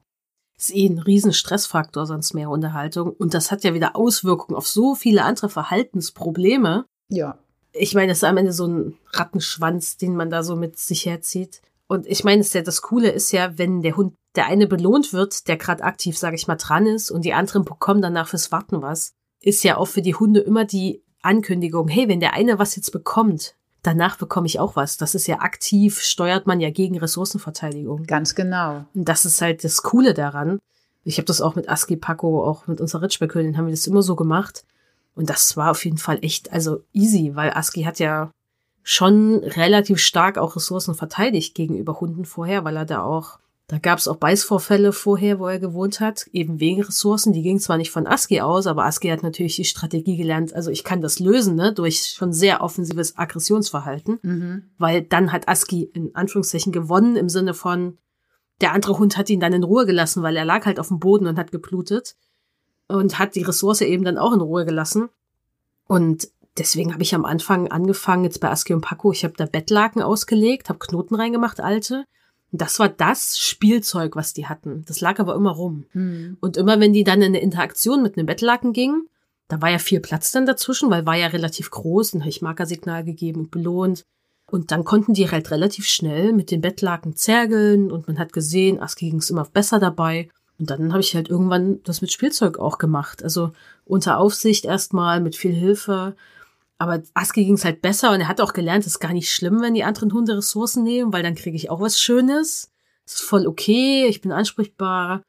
Speaker 1: Ist eh ein riesen Stressfaktor, sonst mehr Unterhaltung. Und das hat ja wieder Auswirkungen auf so viele andere Verhaltensprobleme.
Speaker 2: Ja.
Speaker 1: Ich meine, es ist am Ende so ein Rattenschwanz, den man da so mit sich herzieht. Und ich meine, das Coole ist ja, wenn der Hund, der eine belohnt wird, der gerade aktiv, sage ich mal, dran ist und die anderen bekommen danach fürs Warten was, ist ja auch für die Hunde immer die Ankündigung, hey, wenn der eine was jetzt bekommt, danach bekomme ich auch was. Das ist ja aktiv, steuert man ja gegen Ressourcenverteidigung.
Speaker 2: Ganz genau.
Speaker 1: Und das ist halt das Coole daran. Ich habe das auch mit Aski Paco, auch mit unserer Ritschbeckhöhlin, haben wir das immer so gemacht. Und das war auf jeden Fall echt, also easy, weil Aski hat ja schon relativ stark auch Ressourcen verteidigt gegenüber Hunden vorher, weil er da auch, da gab es auch Beißvorfälle vorher, wo er gewohnt hat, eben wegen Ressourcen. Die gingen zwar nicht von Aski aus, aber Aski hat natürlich die Strategie gelernt, also ich kann das lösen, ne, durch schon sehr offensives Aggressionsverhalten, mhm. weil dann hat Aski in Anführungszeichen gewonnen im Sinne von, der andere Hund hat ihn dann in Ruhe gelassen, weil er lag halt auf dem Boden und hat geblutet und hat die Ressource eben dann auch in Ruhe gelassen. Und deswegen habe ich am Anfang angefangen, jetzt bei Aski und Paco, ich habe da Bettlaken ausgelegt, habe Knoten reingemacht, alte. Und das war das Spielzeug, was die hatten. Das lag aber immer rum.
Speaker 2: Hm.
Speaker 1: Und immer wenn die dann in eine Interaktion mit einem Bettlaken gingen, da war ja viel Platz dann dazwischen, weil war ja relativ groß, dann habe ich Markersignal gegeben und belohnt. Und dann konnten die halt relativ schnell mit den Bettlaken zergeln und man hat gesehen, Aski ging es immer besser dabei. Und dann habe ich halt irgendwann das mit Spielzeug auch gemacht. Also unter Aufsicht erstmal, mit viel Hilfe. Aber Aski ging es halt besser und er hat auch gelernt, es ist gar nicht schlimm, wenn die anderen Hunde Ressourcen nehmen, weil dann kriege ich auch was Schönes. Es ist voll okay, ich bin ansprechbar.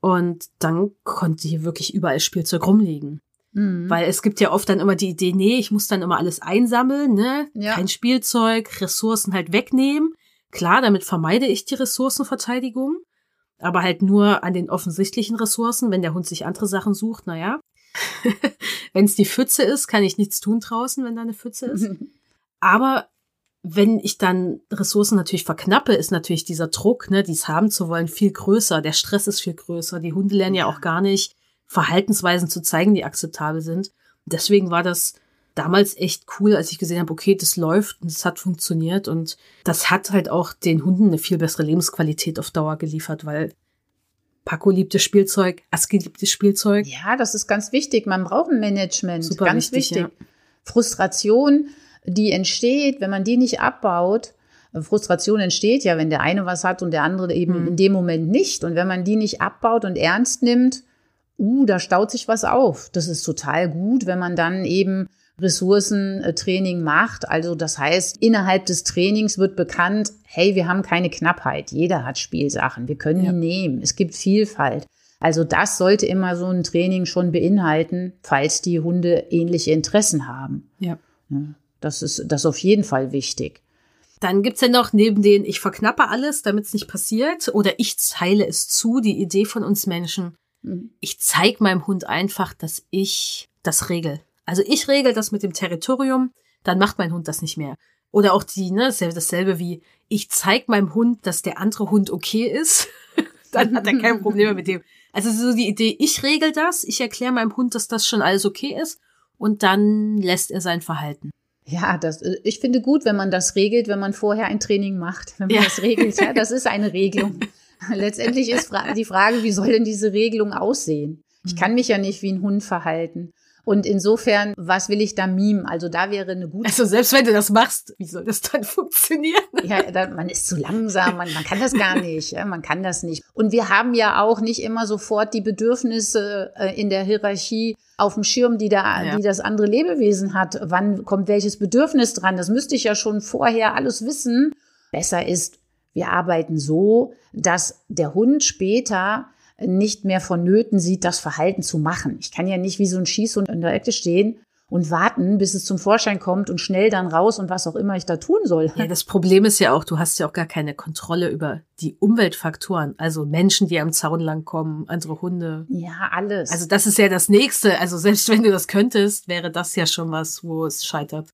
Speaker 1: Und dann konnte hier wirklich überall Spielzeug rumliegen.
Speaker 2: Mhm.
Speaker 1: Weil es gibt ja oft dann immer die Idee, nee, ich muss dann immer alles einsammeln, ne?
Speaker 2: Ja.
Speaker 1: Kein Spielzeug, Ressourcen halt wegnehmen. Klar, damit vermeide ich die Ressourcenverteidigung. Aber halt nur an den offensichtlichen Ressourcen, wenn der Hund sich andere Sachen sucht, naja. *laughs* wenn es die Pfütze ist, kann ich nichts tun draußen, wenn da eine Pfütze ist. *laughs* Aber wenn ich dann Ressourcen natürlich verknappe, ist natürlich dieser Druck, ne, dies haben zu wollen, viel größer. Der Stress ist viel größer. Die Hunde lernen ja auch gar nicht, Verhaltensweisen zu zeigen, die akzeptabel sind. Deswegen war das damals echt cool, als ich gesehen habe, okay, das läuft und es hat funktioniert und das hat halt auch den Hunden eine viel bessere Lebensqualität auf Dauer geliefert, weil Paco liebte Spielzeug, Aski liebte Spielzeug.
Speaker 2: Ja, das ist ganz wichtig. Man braucht ein Management.
Speaker 1: Super
Speaker 2: ganz
Speaker 1: wichtig,
Speaker 2: wichtig. Frustration, die entsteht, wenn man die nicht abbaut. Frustration entsteht ja, wenn der eine was hat und der andere eben
Speaker 1: Mhm.
Speaker 2: in dem Moment nicht. Und wenn man die nicht abbaut und ernst nimmt, uh, da staut sich was auf. Das ist total gut, wenn man dann eben Ressourcentraining macht. Also das heißt, innerhalb des Trainings wird bekannt, hey, wir haben keine Knappheit. Jeder hat Spielsachen. Wir können
Speaker 1: Ja.
Speaker 2: die nehmen. Es gibt Vielfalt. Also das sollte immer so ein Training schon beinhalten, falls die Hunde ähnliche Interessen haben.
Speaker 1: Ja.
Speaker 2: Das ist, das ist auf jeden Fall wichtig.
Speaker 1: Dann gibt's ja noch neben den ich verknappe alles, damit es nicht passiert, oder ich zeile es zu, die Idee von uns Menschen.
Speaker 2: Mhm.
Speaker 1: Ich zeig meinem Hund einfach, dass ich das regel. Also ich regel das mit dem Territorium, dann macht mein Hund das nicht mehr. Oder auch die, ne, das ist ja dasselbe wie, ich zeig meinem Hund, dass der andere Hund okay ist, *laughs* dann hat er kein Problem mehr mit dem. Also so die Idee, ich regel das, ich erkläre meinem Hund, dass das schon alles okay ist und dann lässt er sein Verhalten.
Speaker 2: Ja, das, ich finde gut, wenn man das regelt, wenn man vorher ein Training macht. Wenn man
Speaker 1: Ja.
Speaker 2: das regelt, ja, das ist eine Regelung. *laughs* Letztendlich ist die Frage, wie soll denn diese Regelung aussehen? Ich kann mich ja nicht wie ein Hund verhalten. Und insofern, was will ich da mimen? Also da wäre eine gute
Speaker 1: Also selbst wenn du das machst, wie soll das dann *laughs* funktionieren?
Speaker 2: Ja, da, man ist zu langsam, man, man kann das gar nicht, ja, man kann das nicht. Und wir haben ja auch nicht immer sofort die Bedürfnisse äh, in der Hierarchie auf dem Schirm, die, da,
Speaker 1: Ja.
Speaker 2: die das andere Lebewesen hat. Wann kommt welches Bedürfnis dran? Das müsste ich ja schon vorher alles wissen. Besser ist, wir arbeiten so, dass der Hund später nicht mehr vonnöten sieht, das Verhalten zu machen. Ich kann ja nicht wie so ein Schießhund in der Ecke stehen und warten, bis es zum Vorschein kommt und schnell dann raus und was auch immer ich da tun soll.
Speaker 1: Ja, das Problem ist ja auch, du hast ja auch gar keine Kontrolle über die Umweltfaktoren. Also Menschen, die am Zaun langkommen, andere Hunde.
Speaker 2: Ja, alles.
Speaker 1: Also das ist ja das Nächste. Also selbst wenn du das könntest, wäre das ja schon was, wo es scheitert.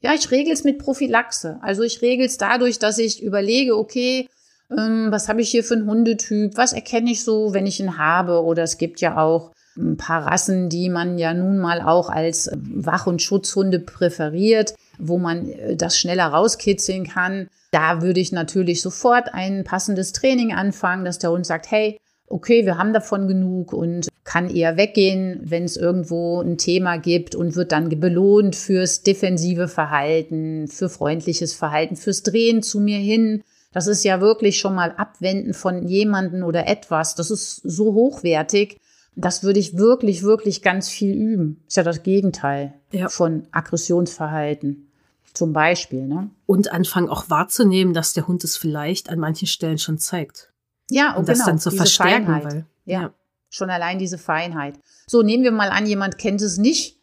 Speaker 2: ja, ich regel es mit Prophylaxe. Also ich regel es dadurch, dass ich überlege, okay, was habe ich hier für einen Hundetyp? Was erkenne ich so, wenn ich ihn habe? Oder es gibt ja auch ein paar Rassen, die man ja nun mal auch als äh, Wach- und Schutzhunde präferiert, wo man äh, das schneller rauskitzeln kann. Da würde ich natürlich sofort ein passendes Training anfangen, dass der Hund sagt, hey, okay, wir haben davon genug und kann eher weggehen, wenn es irgendwo ein Thema gibt und wird dann belohnt fürs defensive Verhalten, für freundliches Verhalten, fürs Drehen zu mir hin. Das ist ja wirklich schon mal Abwenden von jemanden oder etwas. Das ist so hochwertig. Das würde ich wirklich, wirklich ganz viel üben. Ist ja das Gegenteil
Speaker 1: Ja.
Speaker 2: von Aggressionsverhalten. Zum Beispiel, ne?
Speaker 1: Und anfangen auch wahrzunehmen, dass der Hund es vielleicht an manchen Stellen schon zeigt.
Speaker 2: Ja,
Speaker 1: Und das
Speaker 2: genau,
Speaker 1: dann zu verstärken,
Speaker 2: Feinheit.
Speaker 1: weil.
Speaker 2: Ja, schon allein diese Feinheit. So, nehmen wir mal an, jemand kennt es nicht,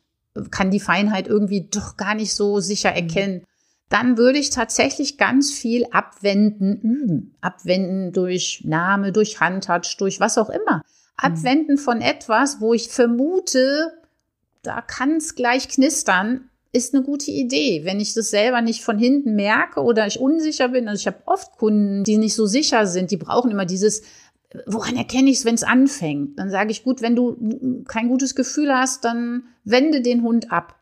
Speaker 2: kann die Feinheit irgendwie doch gar nicht so sicher
Speaker 1: Mhm.
Speaker 2: Dann würde ich tatsächlich ganz viel Abwenden üben. Abwenden durch Name, durch Handtouch, durch was auch immer. Abwenden von etwas, wo ich vermute, da kann es gleich knistern, ist eine gute Idee. Wenn ich das selber nicht von hinten merke oder ich unsicher bin, also ich habe oft Kunden, die nicht so sicher sind, die brauchen immer dieses, woran erkenne ich es, wenn es anfängt? Dann sage ich, gut, wenn du kein gutes Gefühl hast, dann wende den Hund ab.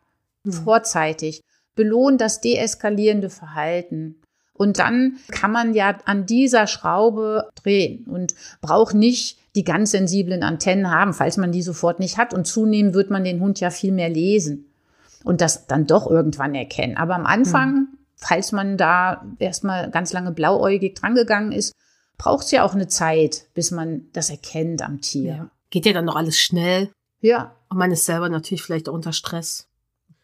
Speaker 2: mhm. vorzeitig. Belohnt das deeskalierende Verhalten. Und dann kann man ja an dieser Schraube drehen und braucht nicht die ganz sensiblen Antennen haben, falls man die sofort nicht hat. Und zunehmend wird man den Hund ja viel mehr lesen und das dann doch irgendwann erkennen. Aber am Anfang, mhm. falls man da erstmal ganz lange blauäugig drangegangen ist, braucht es ja auch eine Zeit, bis man das erkennt am Tier.
Speaker 1: Ja. Geht ja dann noch alles schnell.
Speaker 2: Ja.
Speaker 1: Und man ist selber natürlich vielleicht auch unter Stress.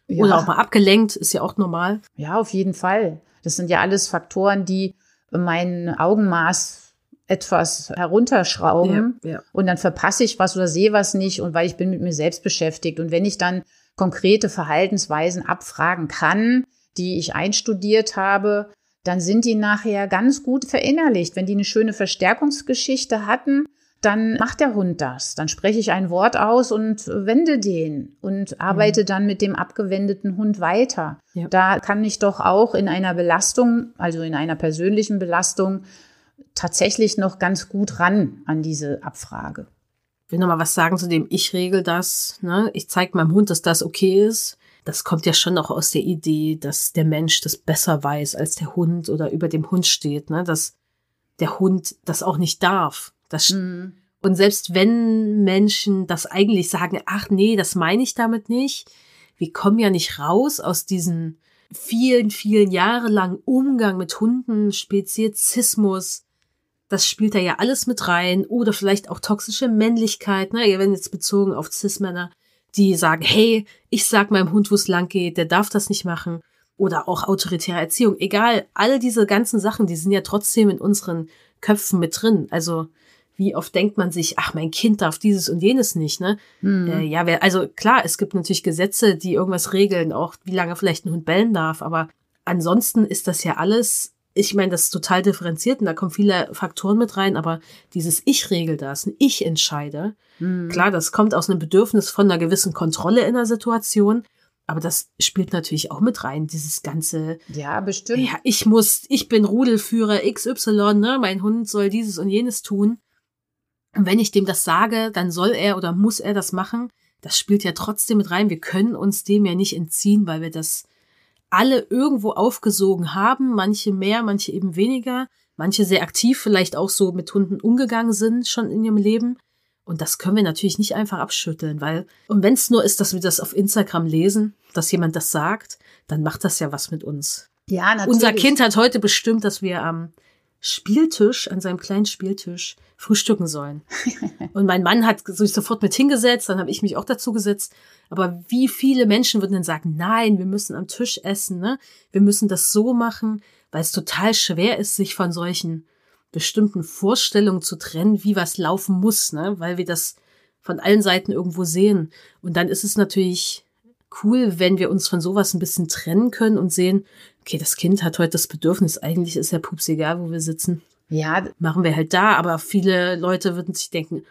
Speaker 1: Ja. Oder auch mal abgelenkt, ist ja auch normal.
Speaker 2: Ja, auf jeden Fall. Das sind ja alles Faktoren, die mein Augenmaß etwas herunterschrauben ja, ja. und dann verpasse ich was oder sehe was nicht und weil ich bin mit mir selbst beschäftigt. Und wenn ich dann konkrete Verhaltensweisen abfragen kann, die ich einstudiert habe, dann sind die nachher ganz gut verinnerlicht. Wenn die eine schöne Verstärkungsgeschichte hatten, dann macht der Hund das. Dann spreche ich ein Wort aus und wende den und arbeite mhm. dann mit dem abgewendeten Hund weiter. Ja. Da kann ich doch auch in einer Belastung, also in einer persönlichen Belastung, tatsächlich noch ganz gut ran an diese Abfrage.
Speaker 1: Ich will noch mal was sagen zu dem, ich regel das. Ne? Ich zeige meinem Hund, dass das okay ist. Das kommt ja schon auch aus der Idee, dass der Mensch das besser weiß als der Hund oder über dem Hund steht. Ne? Dass der Hund das auch nicht darf. Das mhm. Und selbst wenn Menschen das eigentlich sagen, ach nee, das meine ich damit nicht, wir kommen ja nicht raus aus diesen vielen, vielen jahrelangen Umgang mit Hunden, Speziesismus, das spielt da ja alles mit rein. Oder vielleicht auch toxische Männlichkeit, ne? Wenn jetzt bezogen auf Cis-Männer, die sagen, hey, ich sag meinem Hund, wo es lang geht, der darf das nicht machen. Oder auch autoritäre Erziehung. Egal, all diese ganzen Sachen, die sind ja trotzdem in unseren Köpfen mit drin. Also, wie oft denkt man sich, ach, mein Kind darf dieses und jenes nicht, ne? Mhm. Äh, ja, wer, also klar, es gibt natürlich Gesetze, die irgendwas regeln, auch wie lange vielleicht ein Hund bellen darf, aber ansonsten ist das ja alles ich meine, das ist total differenziert und da kommen viele Faktoren mit rein, aber dieses Ich regel das, ein Ich entscheide, mhm. klar, das kommt aus einem Bedürfnis von einer gewissen Kontrolle in der Situation, aber das spielt natürlich auch mit rein, dieses ganze.
Speaker 2: Ja, bestimmt.
Speaker 1: Ja, ich muss, ich bin Rudelführer XY, ne, mein Hund soll dieses und jenes tun. Und wenn ich dem das sage, dann soll er oder muss er das machen. Das spielt ja trotzdem mit rein. Wir können uns dem ja nicht entziehen, weil wir das alle irgendwo aufgesogen haben, manche mehr, manche eben weniger, manche sehr aktiv vielleicht auch so mit Hunden umgegangen sind schon in ihrem Leben. Und das können wir natürlich nicht einfach abschütteln, weil, und wenn es nur ist, dass wir das auf Instagram lesen, dass jemand das sagt, dann macht das ja was mit uns.
Speaker 2: Ja, natürlich.
Speaker 1: Unser Kind hat heute bestimmt, dass wir am Spieltisch, an seinem kleinen Spieltisch, frühstücken sollen. *laughs* Und mein Mann hat sich sofort mit hingesetzt, dann habe ich mich auch dazu gesetzt. Aber wie viele Menschen würden dann sagen, nein, wir müssen am Tisch essen, ne? Wir müssen das so machen, weil es total schwer ist, sich von solchen bestimmten Vorstellungen zu trennen, wie was laufen muss, ne? Weil wir das von allen Seiten irgendwo sehen. Und dann ist es natürlich cool, wenn wir uns von sowas ein bisschen trennen können und sehen, okay, das Kind hat heute das Bedürfnis, eigentlich ist ja pups egal, wo wir sitzen.
Speaker 2: Ja.
Speaker 1: Machen wir halt da, aber viele Leute würden sich denken,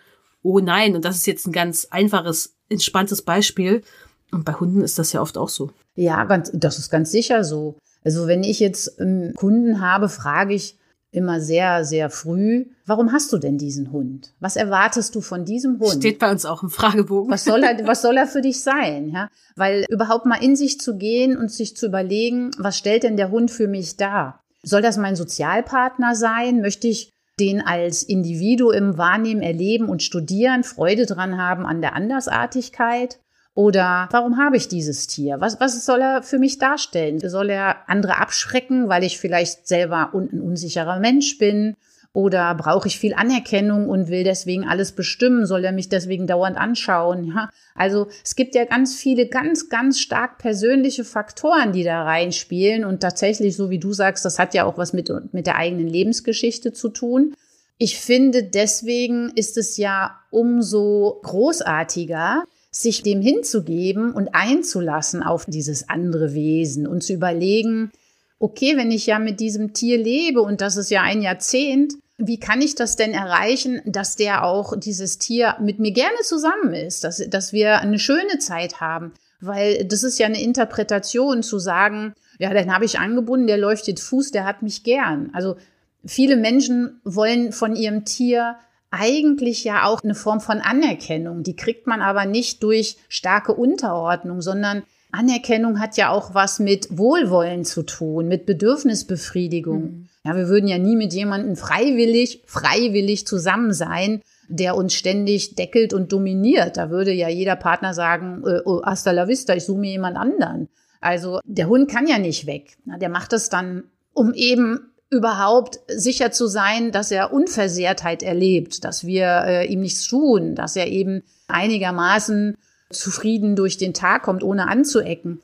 Speaker 1: oh nein, und das ist jetzt ein ganz einfaches, entspanntes Beispiel. Und bei Hunden ist das ja oft auch so.
Speaker 2: Ja, ganz, das ist ganz sicher so. Also wenn ich jetzt einen Kunden habe, frage ich immer sehr, sehr früh, warum hast du denn diesen Hund? Was erwartest du von diesem Hund?
Speaker 1: Steht bei uns auch im Fragebogen.
Speaker 2: Was soll er, was soll er für dich sein? Ja? Weil überhaupt mal in sich zu gehen und sich zu überlegen, was stellt denn der Hund für mich dar? Soll das mein Sozialpartner sein? Möchte ich den als Individuum wahrnehmen, erleben und studieren, Freude dran haben an der Andersartigkeit? Oder warum habe ich dieses Tier? Was, was soll er für mich darstellen? Soll er andere abschrecken, weil ich vielleicht selber ein unsicherer Mensch bin? Oder brauche ich viel Anerkennung und will deswegen alles bestimmen? Soll er mich deswegen dauernd anschauen? *laughs* Ja, also es gibt ja ganz viele ganz, ganz stark persönliche Faktoren, die da reinspielen. Und tatsächlich, so wie du sagst, das hat ja auch was mit, mit der eigenen Lebensgeschichte zu tun. Ich finde, deswegen ist es ja umso großartiger, sich dem hinzugeben und einzulassen auf dieses andere Wesen und zu überlegen, okay, wenn ich ja mit diesem Tier lebe und das ist ja ein Jahrzehnt, wie kann ich das denn erreichen, dass der auch dieses Tier mit mir gerne zusammen ist, dass, dass wir eine schöne Zeit haben? Weil das ist ja eine Interpretation zu sagen, ja, den habe ich angebunden, der läuft jetzt Fuß, der hat mich gern. Also viele Menschen wollen von ihrem Tier eigentlich ja auch eine Form von Anerkennung. Die kriegt man aber nicht durch starke Unterordnung, sondern Anerkennung hat ja auch was mit Wohlwollen zu tun, mit Bedürfnisbefriedigung. Mhm. Ja, wir würden ja nie mit jemandem freiwillig, freiwillig zusammen sein, der uns ständig deckelt und dominiert. Da würde ja jeder Partner sagen, äh, oh, hasta la vista, ich suche mir jemand anderen. Also der Hund kann ja nicht weg. Der macht das dann, um eben überhaupt sicher zu sein, dass er Unversehrtheit erlebt, dass wir äh, ihm nichts tun, dass er eben einigermaßen zufrieden durch den Tag kommt, ohne anzuecken.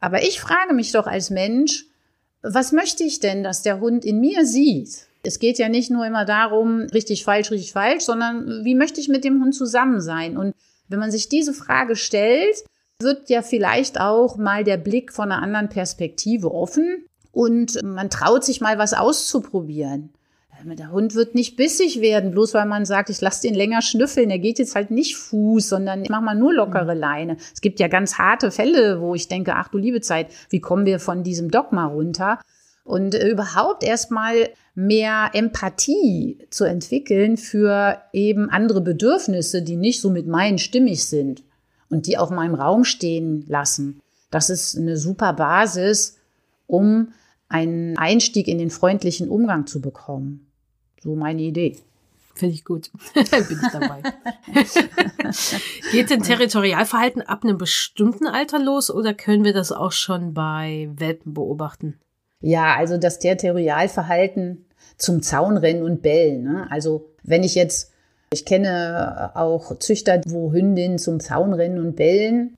Speaker 2: Aber ich frage mich doch als Mensch, was möchte ich denn, dass der Hund in mir sieht? Es geht ja nicht nur immer darum, richtig falsch, richtig falsch, sondern wie möchte ich mit dem Hund zusammen sein? Und wenn man sich diese Frage stellt, wird ja vielleicht auch mal der Blick von einer anderen Perspektive offen und man traut sich mal was auszuprobieren. Der Hund wird nicht bissig werden, bloß weil man sagt, ich lasse den länger schnüffeln. Er geht jetzt halt nicht Fuß, sondern ich mache mal nur lockere mhm. Leine. Es gibt ja ganz harte Fälle, wo ich denke, ach du liebe Zeit, wie kommen wir von diesem Dogma runter? Und äh, überhaupt erstmal mehr Empathie zu entwickeln für eben andere Bedürfnisse, die nicht so mit meinen stimmig sind und die auch mal im Raum stehen lassen. Das ist eine super Basis, um einen Einstieg in den freundlichen Umgang zu bekommen. So meine Idee.
Speaker 1: Finde ich gut. *laughs* Bin ich dabei. *laughs* Geht denn Territorialverhalten ab einem bestimmten Alter los oder können wir das auch schon bei Welpen beobachten?
Speaker 2: Ja, also das Territorialverhalten zum Zaunrennen und Bellen. Ne? Also wenn ich jetzt, ich kenne auch Züchter, wo Hündinnen zum Zaunrennen und bellen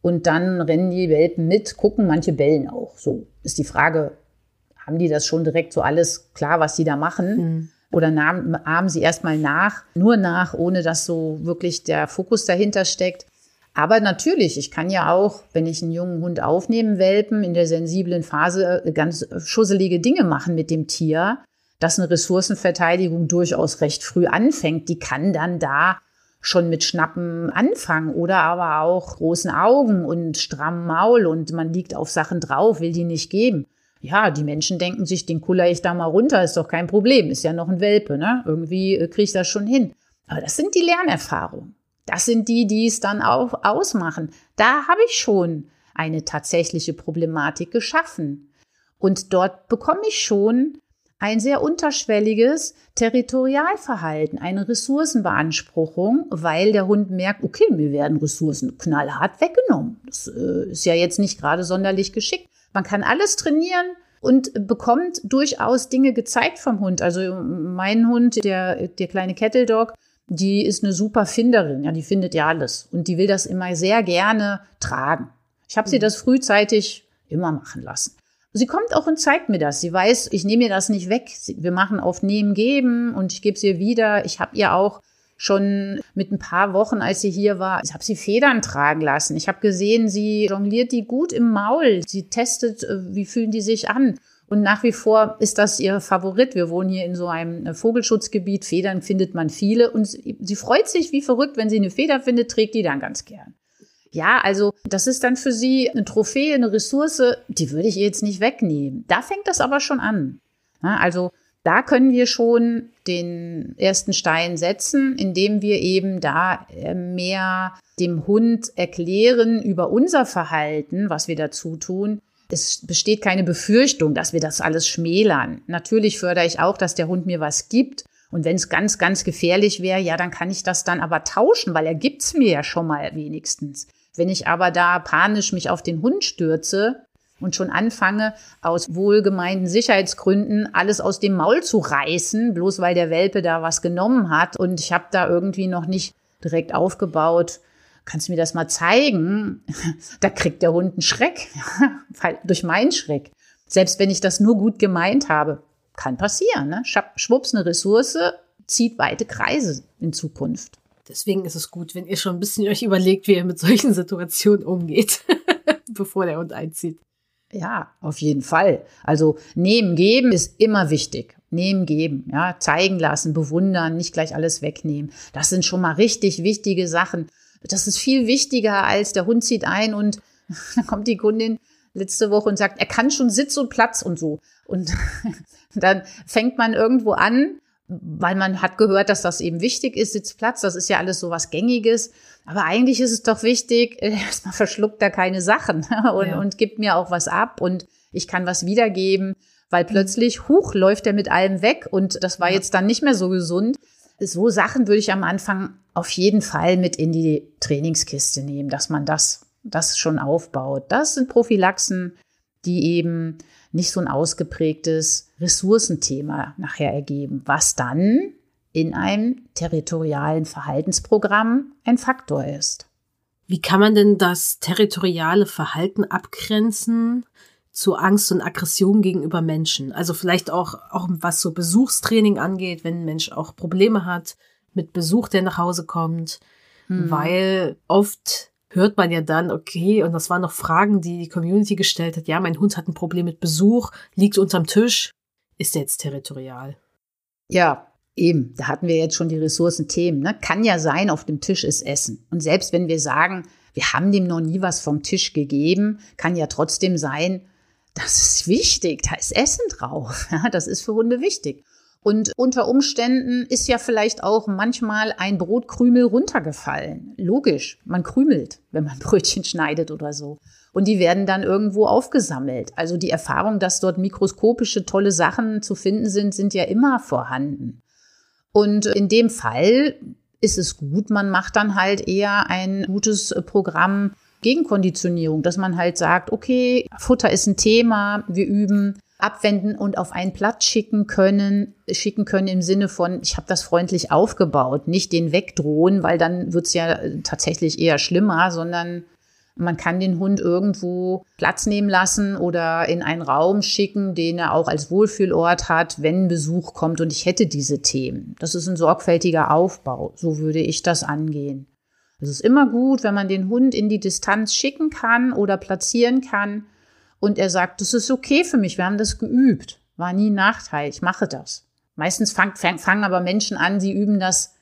Speaker 2: und dann rennen die Welpen mit, gucken, manche bellen auch. So ist die Frage, haben die das schon direkt so alles klar, was sie da machen? Mhm. Oder nahmen, ahmen sie erstmal nach, nur nach, ohne dass so wirklich der Fokus dahinter steckt. Aber natürlich, ich kann ja auch, wenn ich einen jungen Hund aufnehmen, Welpen, in der sensiblen Phase äh, ganz schusselige Dinge machen mit dem Tier, dass eine Ressourcenverteidigung durchaus recht früh anfängt. Die kann dann da schon mit Schnappen anfangen oder aber auch großen Augen und strammem Maul und man liegt auf Sachen drauf, will die nicht geben. Ja, die Menschen denken sich, den kuller ich da mal runter, ist doch kein Problem, ist ja noch ein Welpe, ne? Irgendwie äh, kriege ich das schon hin. Aber das sind die Lernerfahrungen. Das sind die, die es dann auch ausmachen. Da habe ich schon eine tatsächliche Problematik geschaffen. Und dort bekomme ich schon ein sehr unterschwelliges Territorialverhalten, eine Ressourcenbeanspruchung, weil der Hund merkt, okay, mir werden Ressourcen knallhart weggenommen. Das äh, ist ja jetzt nicht gerade sonderlich geschickt. Man kann alles trainieren und bekommt durchaus Dinge gezeigt vom Hund. Also mein Hund, der, der kleine Kettle Dog, die ist eine super Finderin. Ja, die findet ja alles. Und die will das immer sehr gerne tragen. Ich habe sie mhm. das frühzeitig immer machen lassen. Sie kommt auch und zeigt mir das. Sie weiß, ich nehme ihr das nicht weg. Wir machen auf Nehmen, Geben und ich gebe es ihr wieder. Ich habe ihr auch schon mit ein paar Wochen, als sie hier war, ich habe sie Federn tragen lassen. Ich habe gesehen, sie jongliert die gut im Maul. Sie testet, äh, wie fühlen die sich an. Und nach wie vor ist das ihr Favorit. Wir wohnen hier in so einem äh, Vogelschutzgebiet. Federn findet man viele. Und sie freut sich wie verrückt, wenn sie eine Feder findet, trägt die dann ganz gern. Ja, also das ist dann für sie eine Trophäe, eine Ressource, die würde ich ihr jetzt nicht wegnehmen. Da fängt das aber schon an. also da können wir schon den ersten Stein setzen, indem wir eben da äh, mehr dem Hund erklären über unser Verhalten, was wir dazu tun. Es besteht keine Befürchtung, dass wir das alles schmälern. Natürlich fördere ich auch, dass der Hund mir was gibt. Und wenn es ganz, ganz gefährlich wäre, ja, dann kann ich das dann aber tauschen, weil er gibt's mir ja schon mal wenigstens. Wenn ich aber da panisch mich auf den Hund stürze, und schon anfange, aus wohlgemeinten Sicherheitsgründen alles aus dem Maul zu reißen, bloß weil der Welpe da was genommen hat und ich habe da irgendwie noch nicht direkt aufgebaut. Kannst du mir das mal zeigen? *laughs* Da kriegt der Hund einen Schreck, *laughs* durch meinen Schreck. Selbst wenn ich das nur gut gemeint habe, kann passieren. Ne? Schwupps, eine Ressource zieht weite Kreise in Zukunft.
Speaker 1: Deswegen ist es gut, wenn ihr schon ein bisschen euch überlegt, wie ihr mit solchen Situationen umgeht, *laughs* bevor der Hund einzieht.
Speaker 2: Ja, auf jeden Fall. Also nehmen, geben ist immer wichtig. Nehmen, geben, ja, zeigen lassen, bewundern, nicht gleich alles wegnehmen. Das sind schon mal richtig wichtige Sachen. Das ist viel wichtiger als der Hund zieht ein und *laughs* dann kommt die Kundin letzte Woche und sagt, er kann schon Sitz und Platz und so. Und *laughs* dann fängt man irgendwo an weil man hat gehört, dass das eben wichtig ist, Sitzplatz, das ist ja alles so was Gängiges. Aber eigentlich ist es doch wichtig, *laughs* erstmal verschluckt er keine Sachen und, ja. und gibt mir auch was ab und ich kann was wiedergeben, weil plötzlich, huch, läuft er mit allem weg und das war ja. jetzt dann nicht mehr so gesund. So Sachen würde ich am Anfang auf jeden Fall mit in die Trainingskiste nehmen, dass man das, das schon aufbaut. Das sind Prophylaxen, die eben nicht so ein ausgeprägtes Ressourcenthema nachher ergeben, was dann in einem territorialen Verhaltensprogramm ein Faktor ist.
Speaker 1: Wie kann man denn das territoriale Verhalten abgrenzen zu Angst und Aggression gegenüber Menschen? Also vielleicht auch, auch was so Besuchstraining angeht, wenn ein Mensch auch Probleme hat mit Besuch, der nach Hause kommt, hm. weil oft hört man ja dann, okay, und das waren noch Fragen, die die Community gestellt hat. Ja, mein Hund hat ein Problem mit Besuch, liegt unterm Tisch. Ist der jetzt territorial?
Speaker 2: Ja, eben. Da hatten wir jetzt schon die Ressourcenthemen. Ne? Kann ja sein, auf dem Tisch ist Essen. Und selbst wenn wir sagen, wir haben dem noch nie was vom Tisch gegeben, kann ja trotzdem sein, das ist wichtig, da ist Essen drauf. *laughs* Ja, das ist für Hunde wichtig. Und unter Umständen ist ja vielleicht auch manchmal ein Brotkrümel runtergefallen. Logisch, man krümelt, wenn man *laughs* Brötchen schneidet oder so. Und die werden dann irgendwo aufgesammelt. Also die Erfahrung, dass dort mikroskopische tolle Sachen zu finden sind, sind ja immer vorhanden. Und in dem Fall ist es gut, man macht dann halt eher ein gutes Programm Gegenkonditionierung, dass man halt sagt, okay, Futter ist ein Thema, wir üben abwenden und auf einen Platz schicken können, schicken können im Sinne von, ich habe das freundlich aufgebaut, nicht den wegdrohen, weil dann wird's ja tatsächlich eher schlimmer, sondern man kann den Hund irgendwo Platz nehmen lassen oder in einen Raum schicken, den er auch als Wohlfühlort hat, wenn Besuch kommt und ich hätte diese Themen. Das ist ein sorgfältiger Aufbau. So würde ich das angehen. Es ist immer gut, wenn man den Hund in die Distanz schicken kann oder platzieren kann, und er sagt, das ist okay für mich, wir haben das geübt. War nie ein Nachteil, ich mache das. Meistens fang, fang, fangen aber Menschen an, sie üben das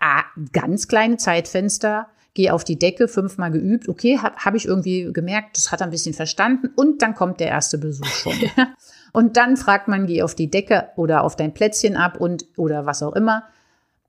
Speaker 2: ah, ganz kleine Zeitfenster, gehe auf die Decke, fünfmal geübt, okay, habe hab ich irgendwie gemerkt, das hat er ein bisschen verstanden und dann kommt der erste Besuch schon. *laughs* und dann fragt man, geh auf die Decke oder auf dein Plätzchen ab und oder was auch immer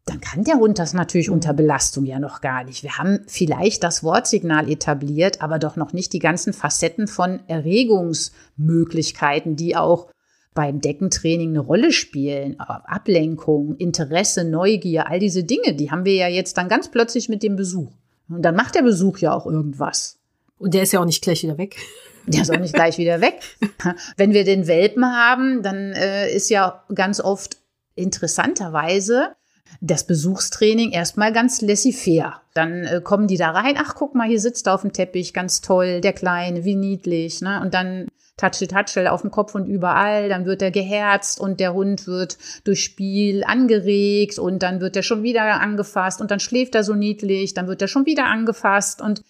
Speaker 2: dann kann der Hund das natürlich unter Belastung ja noch gar nicht. Wir haben vielleicht das Wortsignal etabliert, aber doch noch nicht die ganzen Facetten von Erregungsmöglichkeiten, die auch beim Deckentraining eine Rolle spielen. Ablenkung, Interesse, Neugier, all diese Dinge, die haben wir ja jetzt dann ganz plötzlich mit dem Besuch. Und dann macht der Besuch ja auch irgendwas.
Speaker 1: Und der ist ja auch nicht gleich wieder weg.
Speaker 2: Der ist auch nicht gleich wieder weg. *laughs* Wenn wir den Welpen haben, dann äh, ist ja ganz oft interessanterweise das Besuchstraining erstmal ganz laissez-faire. Dann äh, kommen die da rein, ach guck mal, hier sitzt er auf dem Teppich, ganz toll, der Kleine, wie niedlich. Ne? Und dann Touchy Touchel auf dem Kopf und überall, dann wird er geherzt und der Hund wird durch Spiel angeregt und dann wird er schon wieder angefasst und dann schläft er so niedlich, dann wird er schon wieder angefasst und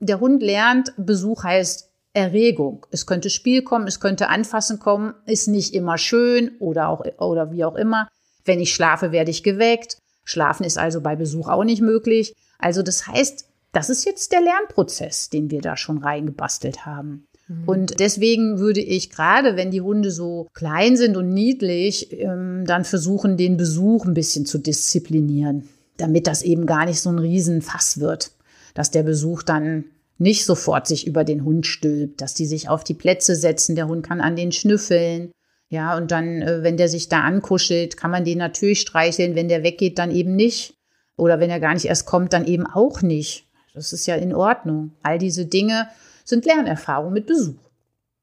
Speaker 2: der Hund lernt, Besuch heißt Erregung. Es könnte Spiel kommen, es könnte Anfassen kommen, ist nicht immer schön oder auch oder wie auch immer. Wenn ich schlafe, werde ich geweckt. Schlafen ist also bei Besuch auch nicht möglich. Also das heißt, das ist jetzt der Lernprozess, den wir da schon reingebastelt haben. Mhm. Und deswegen würde ich gerade, wenn die Hunde so klein sind und niedlich, ähm, dann versuchen, den Besuch ein bisschen zu disziplinieren, damit das eben gar nicht so ein Riesenfass wird, dass der Besuch dann nicht sofort sich über den Hund stülpt, dass die sich auf die Plätze setzen, der Hund kann an den schnüffeln, ja, und dann, äh, wenn der sich da ankuschelt, kann man den natürlich streicheln. Wenn der weggeht, dann eben nicht. Oder wenn er gar nicht erst kommt, dann eben auch nicht. Das ist ja in Ordnung. All diese Dinge sind Lernerfahrungen mit Besuch.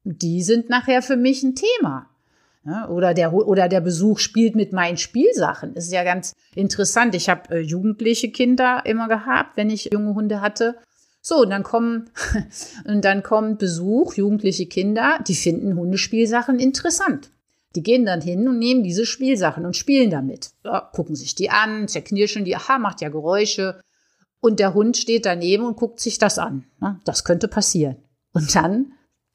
Speaker 2: Die sind nachher für mich ein Thema. Ja, oder, der, oder der Besuch spielt mit meinen Spielsachen. Das ist ja ganz interessant. Ich habe äh, jugendliche Kinder immer gehabt, wenn ich junge Hunde hatte. So, und dann kommen, *laughs* und dann kommt Besuch, jugendliche Kinder, die finden Hundespielsachen interessant. Die gehen dann hin und nehmen diese Spielsachen und spielen damit. Ja, gucken sich die an, zerknirschen die, aha, macht ja Geräusche. Und der Hund steht daneben und guckt sich das an. Das könnte passieren. Und dann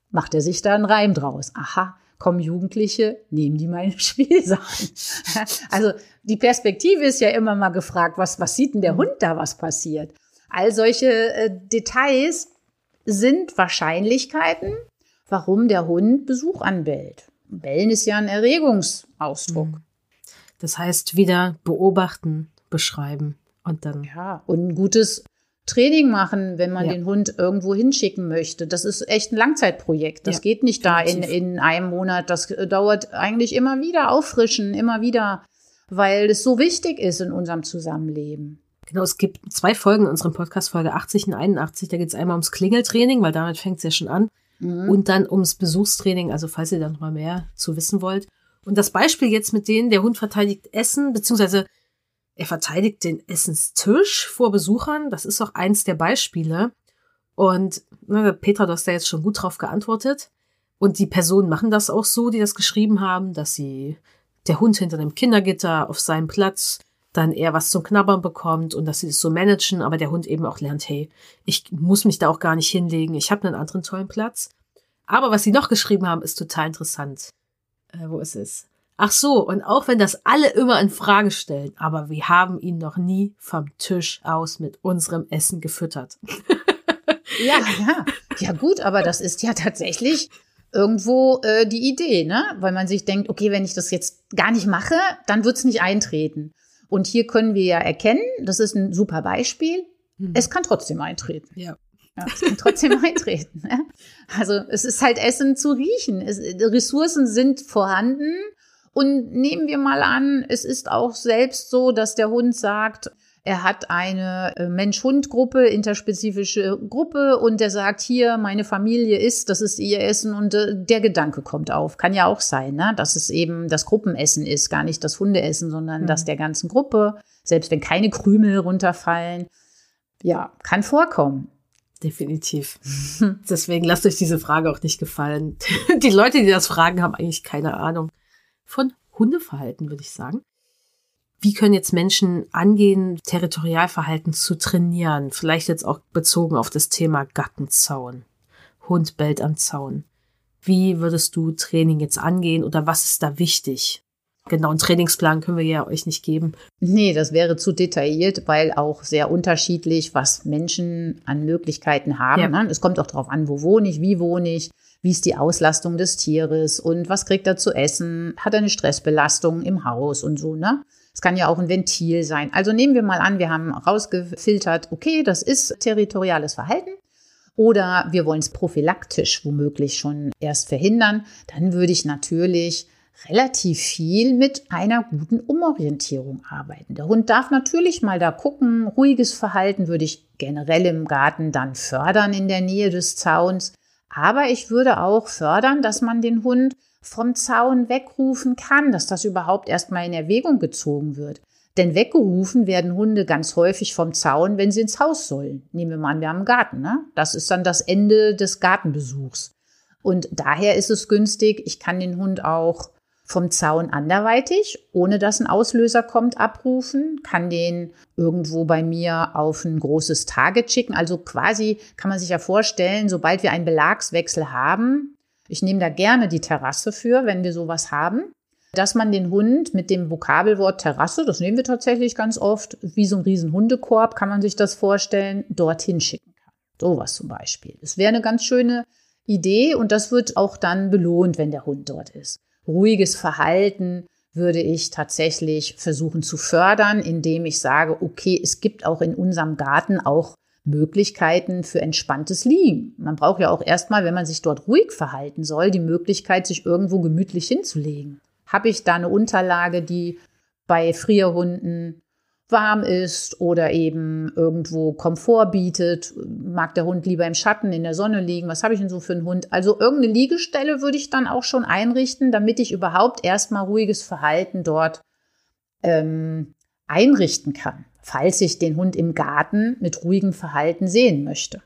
Speaker 2: macht er sich da einen Reim draus. Aha, kommen Jugendliche, nehmen die meine *laughs* Spielsachen. Also die Perspektive ist ja immer mal gefragt, was, was sieht denn der Hund da, was passiert? All solche äh, Details sind Wahrscheinlichkeiten, warum der Hund Besuch anbellt. Bellen ist ja ein Erregungsausdruck. Mhm.
Speaker 1: Das heißt, wieder beobachten, beschreiben und dann.
Speaker 2: Ja, und ein gutes Training machen, wenn man ja. den Hund irgendwo hinschicken möchte. Das ist echt ein Langzeitprojekt. Das ja, geht nicht da in, in einem Monat. Das dauert eigentlich immer wieder auffrischen, immer wieder, weil es so wichtig ist in unserem Zusammenleben.
Speaker 1: Genau, es gibt zwei Folgen in unserem Podcast, Folge 80 und 81. Da geht es einmal ums Klingeltraining, weil damit fängt es ja schon an. Mhm. Und dann ums Besuchstraining, also falls ihr da noch mal mehr zu wissen wollt. Und das Beispiel jetzt mit denen, der Hund verteidigt Essen, beziehungsweise er verteidigt den Essenstisch vor Besuchern. Das ist auch eins der Beispiele. Und ne, Petra, du hast da jetzt schon gut drauf geantwortet. Und die Personen machen das auch so, die das geschrieben haben, dass sie der Hund hinter dem Kindergitter auf seinem Platz dann eher was zum Knabbern bekommt und dass sie das so managen, aber der Hund eben auch lernt, hey, ich muss mich da auch gar nicht hinlegen, ich habe einen anderen tollen Platz. Aber was sie noch geschrieben haben, ist total interessant. Äh, wo ist es? Ach so, und auch wenn das alle immer in Frage stellen, aber wir haben ihn noch nie vom Tisch aus mit unserem Essen gefüttert.
Speaker 2: ja, ja. Ja, gut, aber das ist ja tatsächlich irgendwo äh, die Idee, ne? Weil man sich denkt, okay, wenn ich das jetzt gar nicht mache, dann wird's nicht eintreten. Und hier können wir ja erkennen, das ist ein super Beispiel, hm. es kann trotzdem eintreten.
Speaker 1: Ja.
Speaker 2: Ja, es kann trotzdem *laughs* eintreten. Ne? Also es ist halt Essen zu riechen. Es, Ressourcen sind vorhanden und nehmen wir mal an, es ist auch selbst so, dass der Hund sagt, er hat eine äh, Mensch-Hund-Gruppe, interspezifische Gruppe und der sagt, hier, meine Familie isst, das ist ihr Essen und äh, der Gedanke kommt auf. Kann ja auch sein, ne? dass es eben das Gruppenessen ist, gar nicht das Hundeessen, sondern mhm. das der ganzen Gruppe, selbst wenn keine Krümel runterfallen. Ja, kann vorkommen.
Speaker 1: Definitiv. *laughs* Deswegen lasst euch diese Frage auch nicht gefallen. *laughs* Die Leute, die das fragen, haben eigentlich keine Ahnung von Hundeverhalten, würde ich sagen. Wie können jetzt Menschen angehen, Territorialverhalten zu trainieren? Vielleicht jetzt auch bezogen auf das Thema Gattenzaun. Hund bellt am Zaun. Wie würdest du Training jetzt angehen oder was ist da wichtig? Genau, einen Trainingsplan können wir ja euch nicht geben.
Speaker 2: Nee, das wäre zu detailliert, weil auch sehr unterschiedlich, was Menschen an Möglichkeiten haben. Ja. Es kommt auch darauf an, wo wohne ich, wie wohne ich, wie ist die Auslastung des Tieres und was kriegt er zu essen, hat er eine Stressbelastung im Haus und so, ne? Es kann ja auch ein Ventil sein. Also nehmen wir mal an, wir haben rausgefiltert, okay, das ist territoriales Verhalten oder wir wollen es prophylaktisch womöglich schon erst verhindern, dann würde ich natürlich relativ viel mit einer guten Umorientierung arbeiten. Der Hund darf natürlich mal da gucken. Ruhiges Verhalten würde ich generell im Garten dann fördern in der Nähe des Zauns. Aber ich würde auch fördern, dass man den Hund vom Zaun wegrufen kann, dass das überhaupt erstmal in Erwägung gezogen wird. Denn weggerufen werden Hunde ganz häufig vom Zaun, wenn sie ins Haus sollen. Nehmen wir mal an, wir haben einen Garten. Ne? Das ist dann das Ende des Gartenbesuchs. Und daher ist es günstig, ich kann den Hund auch vom Zaun anderweitig, ohne dass ein Auslöser kommt, abrufen, kann den irgendwo bei mir auf ein großes Target schicken. Also quasi kann man sich ja vorstellen, sobald wir einen Belagswechsel haben, ich nehme da gerne die Terrasse für, wenn wir sowas haben, dass man den Hund mit dem Vokabelwort Terrasse, das nehmen wir tatsächlich ganz oft, wie so ein riesen Hundekorb, kann man sich das vorstellen, dorthin schicken kann. Sowas zum Beispiel. Das wäre eine ganz schöne Idee und das wird auch dann belohnt, wenn der Hund dort ist ruhiges Verhalten würde ich tatsächlich versuchen zu fördern, indem ich sage, okay, es gibt auch in unserem Garten auch Möglichkeiten für entspanntes Liegen. Man braucht ja auch erstmal, wenn man sich dort ruhig verhalten soll, die Möglichkeit, sich irgendwo gemütlich hinzulegen. Habe ich da eine Unterlage, die bei Frierhunden warm ist oder eben irgendwo Komfort bietet. Mag der Hund lieber im Schatten, in der Sonne liegen? Was habe ich denn so für einen Hund? Also irgendeine Liegestelle würde ich dann auch schon einrichten, damit ich überhaupt erstmal ruhiges Verhalten dort ähm, einrichten kann, falls ich den Hund im Garten mit ruhigem Verhalten sehen möchte.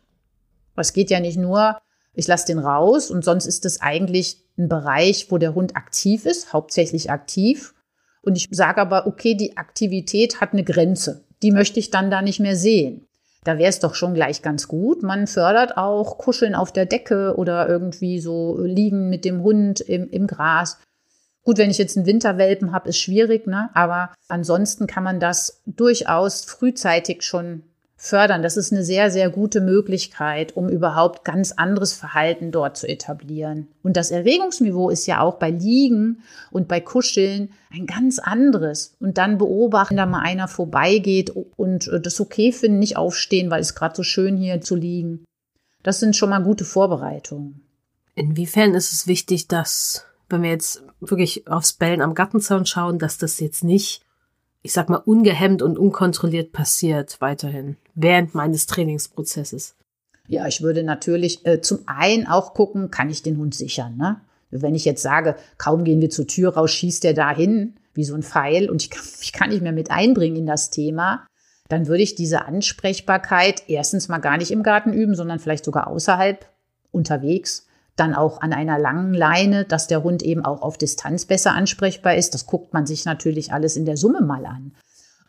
Speaker 2: Es geht ja nicht nur, ich lasse den raus und sonst ist es eigentlich ein Bereich, wo der Hund aktiv ist, hauptsächlich aktiv und ich sage aber, okay, die Aktivität hat eine Grenze. Die möchte ich dann da nicht mehr sehen. Da wäre es doch schon gleich ganz gut. Man fördert auch Kuscheln auf der Decke oder irgendwie so liegen mit dem Hund im, im Gras. Gut, wenn ich jetzt einen Winterwelpen habe, ist schwierig, ne? Aber ansonsten kann man das durchaus frühzeitig schon fördern. Das ist eine sehr, sehr gute Möglichkeit, um überhaupt ganz anderes Verhalten dort zu etablieren. Und das Erregungsniveau ist ja auch bei Liegen und bei Kuscheln ein ganz anderes. Und dann beobachten, da mal einer vorbeigeht und das okay finden, nicht aufstehen, weil es gerade so schön hier zu liegen. Das sind schon mal gute Vorbereitungen.
Speaker 1: Inwiefern ist es wichtig, dass, wenn wir jetzt wirklich aufs Bellen am Gartenzaun schauen, dass das jetzt nicht ich sag mal, ungehemmt und unkontrolliert passiert weiterhin während meines Trainingsprozesses?
Speaker 2: Ja, ich würde natürlich äh, zum einen auch gucken, kann ich den Hund sichern. Ne? Wenn ich jetzt sage, kaum gehen wir zur Tür raus, schießt der da hin wie so ein Pfeil und ich kann *laughs* mich kann nicht mehr mit einbringen in das Thema, dann würde ich diese Ansprechbarkeit erstens mal gar nicht im Garten üben, sondern vielleicht sogar außerhalb unterwegs dann auch an einer langen Leine, dass der Hund eben auch auf Distanz besser ansprechbar ist. Das guckt man sich natürlich alles in der Summe mal an.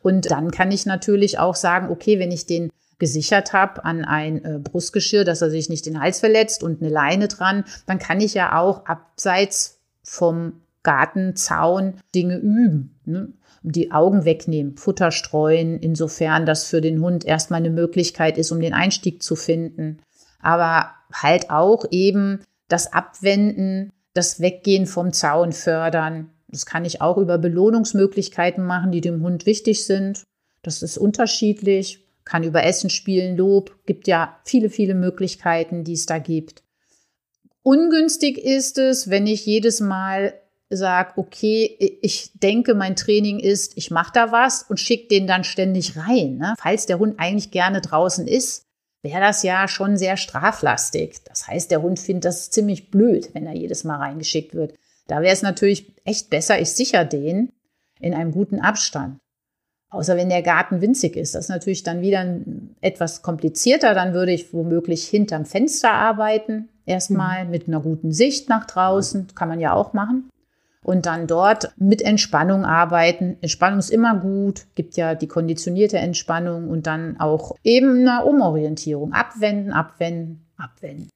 Speaker 2: Und dann kann ich natürlich auch sagen, okay, wenn ich den gesichert habe an ein äh, Brustgeschirr, dass er sich nicht den Hals verletzt und eine Leine dran, dann kann ich ja auch abseits vom Gartenzaun Dinge üben. Ne? Die Augen wegnehmen, Futter streuen, insofern das für den Hund erstmal eine Möglichkeit ist, um den Einstieg zu finden. Aber halt auch eben das Abwenden, das Weggehen vom Zaun fördern. Das kann ich auch über Belohnungsmöglichkeiten machen, die dem Hund wichtig sind. Das ist unterschiedlich. Kann über Essen spielen, Lob. Gibt ja viele, viele Möglichkeiten, die es da gibt. Ungünstig ist es, wenn ich jedes Mal sage, okay, ich denke, mein Training ist, ich mache da was und schicke den dann ständig rein. Ne? Falls der Hund eigentlich gerne draußen ist, wäre das ja schon sehr straflastig. Das heißt, der Hund findet das ziemlich blöd, wenn er jedes Mal reingeschickt wird. Da wäre es natürlich echt besser, ich sicher den in einem guten Abstand. Außer wenn der Garten winzig ist. Das ist natürlich dann wieder etwas komplizierter. Dann würde ich womöglich hinterm Fenster arbeiten. Erstmal mhm. mit einer guten Sicht nach draußen. Kann man ja auch machen und dann dort mit Entspannung arbeiten. Entspannung ist immer gut, gibt ja die konditionierte Entspannung und dann auch eben eine Umorientierung. Abwenden, abwenden, abwenden.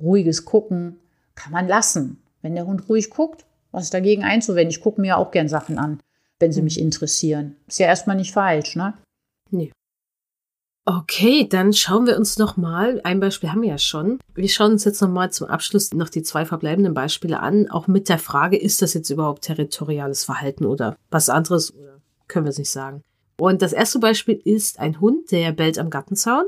Speaker 2: Ruhiges Gucken kann man lassen. Wenn der Hund ruhig guckt, was ist dagegen einzuwenden? Ich gucke mir auch gern Sachen an, wenn sie hm. mich interessieren. Ist ja erstmal nicht falsch, ne?
Speaker 1: Nee. Okay, dann schauen wir uns noch mal, ein Beispiel haben wir ja schon. Wir schauen uns jetzt noch mal zum Abschluss noch die zwei verbleibenden Beispiele an, auch mit der Frage, ist das jetzt überhaupt territoriales Verhalten oder was anderes oder können wir es nicht sagen. Und das erste Beispiel ist ein Hund, der bellt am Gartenzaun,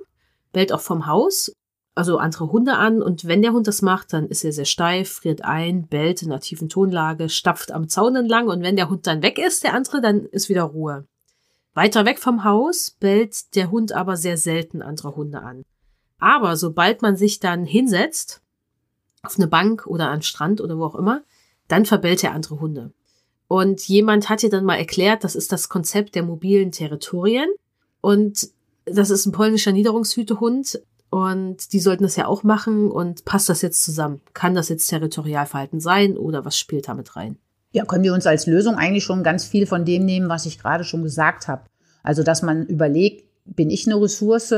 Speaker 1: bellt auch vom Haus, also andere Hunde an und wenn der Hund das macht, dann ist er sehr steif, friert ein, bellt in einer tiefen Tonlage, stapft am Zaun entlang und wenn der Hund dann weg ist, der andere, dann ist wieder Ruhe. Weiter weg vom Haus bellt der Hund aber sehr selten andere Hunde an. Aber sobald man sich dann hinsetzt, auf eine Bank oder an Strand oder wo auch immer, dann verbellt er andere Hunde. Und jemand hat dir dann mal erklärt, das ist das Konzept der mobilen Territorien. Und das ist ein polnischer Niederungshütehund. Und die sollten das ja auch machen. Und passt das jetzt zusammen? Kann das jetzt Territorialverhalten sein oder was spielt damit rein?
Speaker 2: Ja, können wir uns als Lösung eigentlich schon ganz viel von dem nehmen, was ich gerade schon gesagt habe. Also, dass man überlegt, bin ich eine Ressource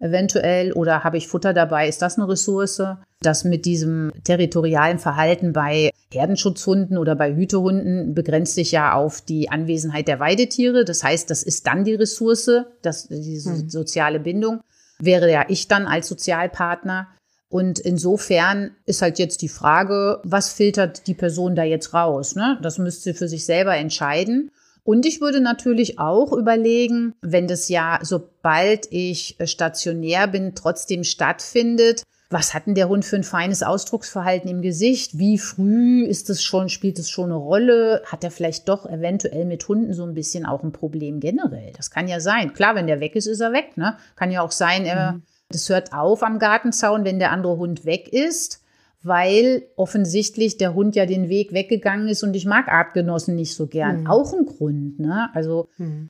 Speaker 2: eventuell oder habe ich Futter dabei? Ist das eine Ressource? Das mit diesem territorialen Verhalten bei Herdenschutzhunden oder bei Hütehunden begrenzt sich ja auf die Anwesenheit der Weidetiere. Das heißt, das ist dann die Ressource, das, diese hm. soziale Bindung. Wäre ja ich dann als Sozialpartner. Und insofern ist halt jetzt die Frage, was filtert die Person da jetzt raus? Ne? Das müsste sie für sich selber entscheiden. Und ich würde natürlich auch überlegen, wenn das ja, sobald ich stationär bin, trotzdem stattfindet, was hat denn der Hund für ein feines Ausdrucksverhalten im Gesicht? Wie früh ist es schon, spielt es schon eine Rolle? Hat er vielleicht doch eventuell mit Hunden so ein bisschen auch ein Problem generell? Das kann ja sein. Klar, wenn der weg ist, ist er weg. Ne? Kann ja auch sein, er mhm das hört auf am Gartenzaun, wenn der andere Hund weg ist, weil offensichtlich der Hund ja den Weg weggegangen ist und ich mag Artgenossen nicht so gern. Mhm. Auch ein Grund, ne? Also mhm.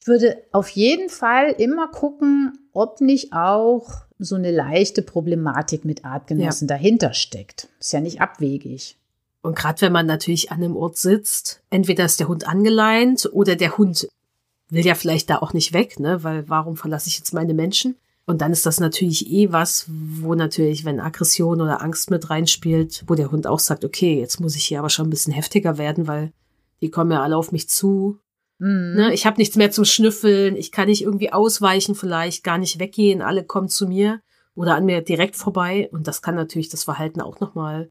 Speaker 2: ich würde auf jeden Fall immer gucken, ob nicht auch so eine leichte Problematik mit Artgenossen ja. dahinter steckt. Ist ja nicht abwegig.
Speaker 1: Und gerade wenn man natürlich an einem Ort sitzt, entweder ist der Hund angeleint oder der Hund will ja vielleicht da auch nicht weg, ne? Weil warum verlasse ich jetzt meine Menschen? Und dann ist das natürlich eh was, wo natürlich, wenn Aggression oder Angst mit reinspielt, wo der Hund auch sagt, okay, jetzt muss ich hier aber schon ein bisschen heftiger werden, weil die kommen ja alle auf mich zu. Mhm. Ne, ich habe nichts mehr zum Schnüffeln, ich kann nicht irgendwie ausweichen, vielleicht gar nicht weggehen, alle kommen zu mir oder an mir direkt vorbei. Und das kann natürlich das Verhalten auch nochmal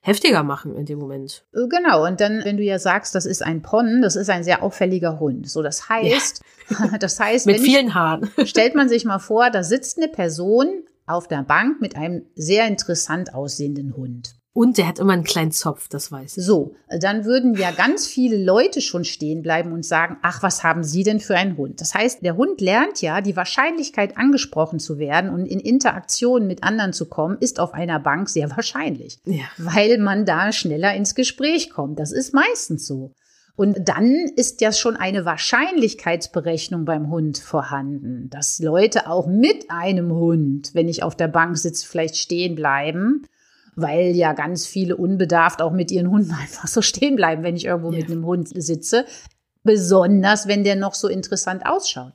Speaker 1: heftiger machen in dem Moment.
Speaker 2: Äh, genau, und dann, wenn du ja sagst, das ist ein Pon, das ist ein sehr auffälliger Hund. So, das heißt, ja. *laughs* das heißt,
Speaker 1: mit vielen ich, Haaren. *laughs*
Speaker 2: Stellt man sich mal vor, da sitzt eine Person auf der Bank mit einem sehr interessant aussehenden Hund.
Speaker 1: Und der hat immer einen kleinen Zopf, das weiß ich.
Speaker 2: So, dann würden ja ganz viele Leute schon stehen bleiben und sagen, ach, was haben Sie denn für einen Hund? Das heißt, der Hund lernt ja, die Wahrscheinlichkeit angesprochen zu werden und in Interaktion mit anderen zu kommen, ist auf einer Bank sehr wahrscheinlich, ja. weil man da schneller ins Gespräch kommt. Das ist meistens so. Und dann ist ja schon eine Wahrscheinlichkeitsberechnung beim Hund vorhanden, dass Leute auch mit einem Hund, wenn ich auf der Bank sitze, vielleicht stehen bleiben weil ja ganz viele unbedarft auch mit ihren Hunden *laughs* einfach so stehen bleiben, wenn ich irgendwo ja. mit einem Hund sitze. Besonders, wenn der noch so interessant ausschaut.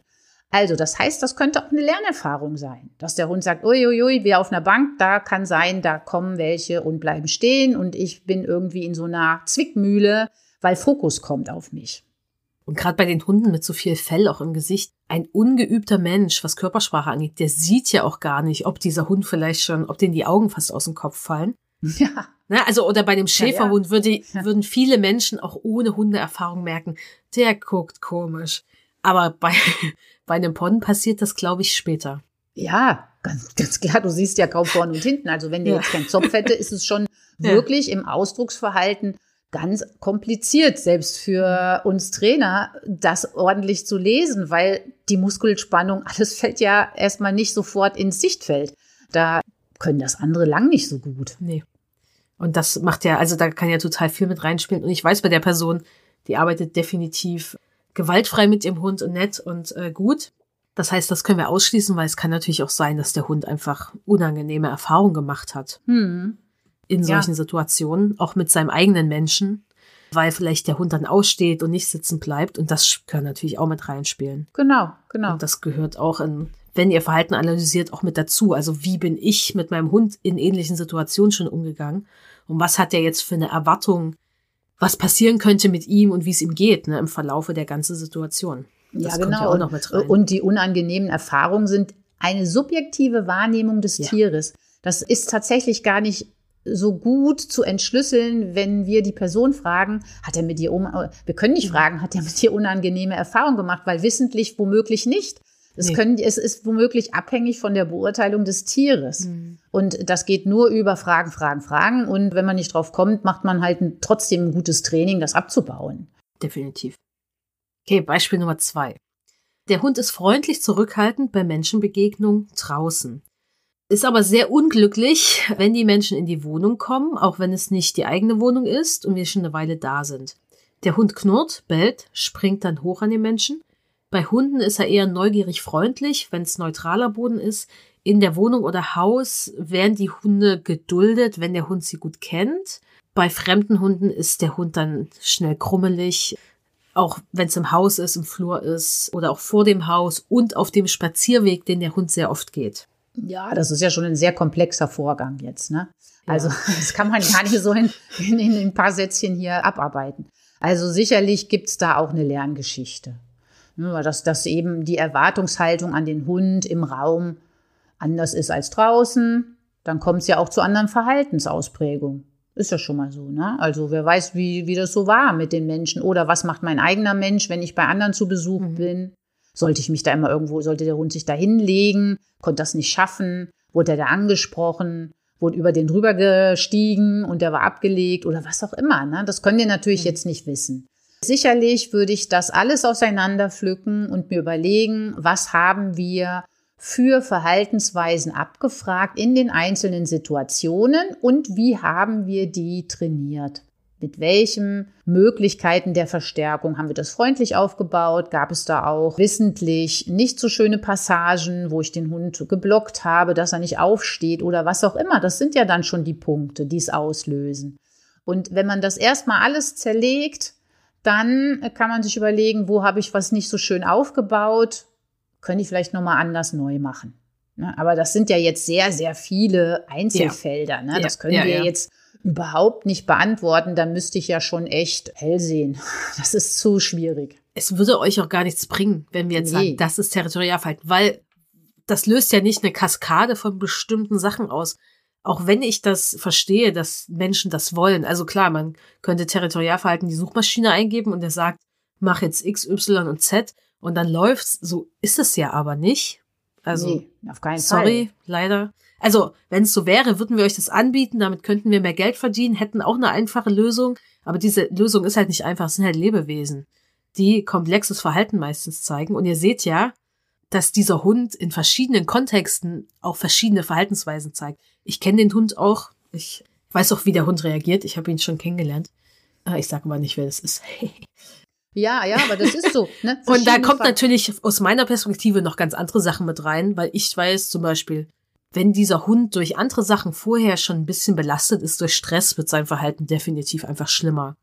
Speaker 2: Also, das heißt, das könnte auch eine Lernerfahrung sein, dass der Hund sagt, uiuiui, wir auf einer Bank, da kann sein, da kommen welche und bleiben stehen und ich bin irgendwie in so einer Zwickmühle, weil Fokus kommt auf mich.
Speaker 1: Und gerade bei den Hunden mit so viel Fell auch im Gesicht, ein ungeübter Mensch, was Körpersprache angeht, der sieht ja auch gar nicht, ob dieser Hund vielleicht schon, ob denen die Augen fast aus dem Kopf fallen. *laughs* Ja. Na, also, oder bei dem Schäferhund würde, *laughs* ja. würden viele Menschen auch ohne Hundeerfahrung merken, der guckt komisch. Aber bei, *laughs* bei einem Pon passiert das, glaube ich, später.
Speaker 2: Ja, ganz, ganz klar. Du siehst ja kaum vorne und hinten. Also wenn der ja. jetzt keinen Zopf hätte, ist es schon wirklich im Ausdrucksverhalten ganz kompliziert, selbst für uns Trainer, das ordentlich zu lesen, weil die Muskelspannung, *laughs* alles fällt ja erstmal nicht sofort ins Sichtfeld. Da können das andere lang nicht so gut.
Speaker 1: Nee. Und das macht ja, also da kann ja total viel mit reinspielen. Und ich weiß bei der Person, die arbeitet definitiv gewaltfrei mit ihrem Hund und nett und äh, gut. Das heißt, das können wir ausschließen, weil es kann natürlich auch sein, dass der Hund einfach unangenehme Erfahrungen gemacht hat. Hm in solchen ja. Situationen, auch mit seinem eigenen Menschen, weil vielleicht der Hund dann aussteht und nicht sitzen bleibt. Und das kann natürlich auch mit reinspielen.
Speaker 2: Genau, genau.
Speaker 1: Und das gehört auch in, wenn ihr Verhalten analysiert, auch mit dazu. Also wie bin ich mit meinem Hund in ähnlichen Situationen schon umgegangen? Und was hat er jetzt für eine Erwartung, was passieren könnte mit ihm und wie es ihm geht, ne, im Verlaufe der ganzen Situation.
Speaker 2: Das ja, genau. Ja und, und die unangenehmen Erfahrungen sind eine subjektive Wahrnehmung des ja. Tieres. Das ist tatsächlich gar nicht so gut zu entschlüsseln, wenn wir die Person fragen, hat er mit dir, um, wir können nicht mhm. fragen, hat er mit dir unangenehme Erfahrungen gemacht, weil wissentlich womöglich nicht. Es, nee. können, es ist womöglich abhängig von der Beurteilung des Tieres. Mhm. Und das geht nur über Fragen, Fragen, Fragen. Und wenn man nicht drauf kommt, macht man halt ein, trotzdem ein gutes Training, das abzubauen.
Speaker 1: Definitiv. Okay, Beispiel Nummer zwei. Der Hund ist freundlich zurückhaltend bei Menschenbegegnungen draußen. Ist aber sehr unglücklich, wenn die Menschen in die Wohnung kommen, auch wenn es nicht die eigene Wohnung ist und wir schon eine Weile da sind. Der Hund knurrt, bellt, springt dann hoch an den Menschen. Bei Hunden ist er eher neugierig freundlich, wenn es neutraler Boden ist. In der Wohnung oder Haus werden die Hunde geduldet, wenn der Hund sie gut kennt. Bei fremden Hunden ist der Hund dann schnell krummelig, auch wenn es im Haus ist, im Flur ist oder auch vor dem Haus und auf dem Spazierweg, den der Hund sehr oft geht.
Speaker 2: Ja, das ist ja schon ein sehr komplexer Vorgang jetzt. Ne? Also ja. *laughs* das kann man gar nicht so in, in, in ein paar Sätzchen hier abarbeiten. Also sicherlich gibt's da auch eine Lerngeschichte. Ne, dass, dass eben die Erwartungshaltung an den Hund im Raum anders ist als draußen. Dann kommt es ja auch zu anderen Verhaltensausprägungen. Ist ja schon mal so, ne? Also wer weiß, wie, wie das so war mit den Menschen oder was macht mein eigener Mensch, wenn ich bei anderen zu Besuch mhm. bin. Sollte ich mich da immer irgendwo, sollte der Hund sich da hinlegen, konnte das nicht schaffen, wurde er da angesprochen, wurde über den drüber gestiegen und der war abgelegt oder was auch immer. Ne? Das können wir natürlich mhm. jetzt nicht wissen. Sicherlich würde ich das alles auseinanderpflücken und mir überlegen, was haben wir für Verhaltensweisen abgefragt in den einzelnen Situationen und wie haben wir die trainiert. Mit welchen Möglichkeiten der Verstärkung haben wir das freundlich aufgebaut? Gab es da auch wissentlich nicht so schöne Passagen, wo ich den Hund geblockt habe, dass er nicht aufsteht oder was auch immer? Das sind ja dann schon die Punkte, die es auslösen. Und wenn man das erstmal alles zerlegt, dann kann man sich überlegen, wo habe ich was nicht so schön aufgebaut? Könnte ich vielleicht nochmal anders neu machen? Ne? Aber das sind ja jetzt sehr, sehr viele Einzelfelder. Ne? Das können wir jetzt überhaupt nicht beantworten. Da müsste ich ja schon echt hell sehen. *laughs* Das ist zu schwierig.
Speaker 1: Es würde euch auch gar nichts bringen, wenn wir jetzt nee. sagen, das ist Territorialverhalten, weil das löst ja nicht eine Kaskade von bestimmten Sachen aus. Auch wenn ich das verstehe, dass Menschen das wollen. Also klar, man könnte Territorialverhalten die Suchmaschine eingeben und er sagt, mach jetzt X, Y und Z und dann läuft's. So ist es ja aber nicht. Also, nee,
Speaker 2: auf keinen
Speaker 1: sorry,
Speaker 2: Fall.
Speaker 1: Sorry, leider. Also, wenn es so wäre, würden wir euch das anbieten, damit könnten wir mehr Geld verdienen, hätten auch eine einfache Lösung. Aber diese Lösung ist halt nicht einfach, es sind halt Lebewesen, die komplexes Verhalten meistens zeigen. Und ihr seht ja, dass dieser Hund in verschiedenen Kontexten auch verschiedene Verhaltensweisen zeigt. Ich kenne den Hund auch. Ich weiß auch, wie der Hund reagiert. Ich habe ihn schon kennengelernt. Ah, ich sage mal nicht, wer das ist. *laughs*
Speaker 2: Ja, ja, aber das ist so. Ne?
Speaker 1: und da kommt natürlich aus meiner Perspektive noch ganz andere Sachen mit rein, weil ich weiß zum Beispiel, wenn dieser Hund durch andere Sachen vorher schon ein bisschen belastet ist durch Stress, wird sein Verhalten definitiv einfach schlimmer.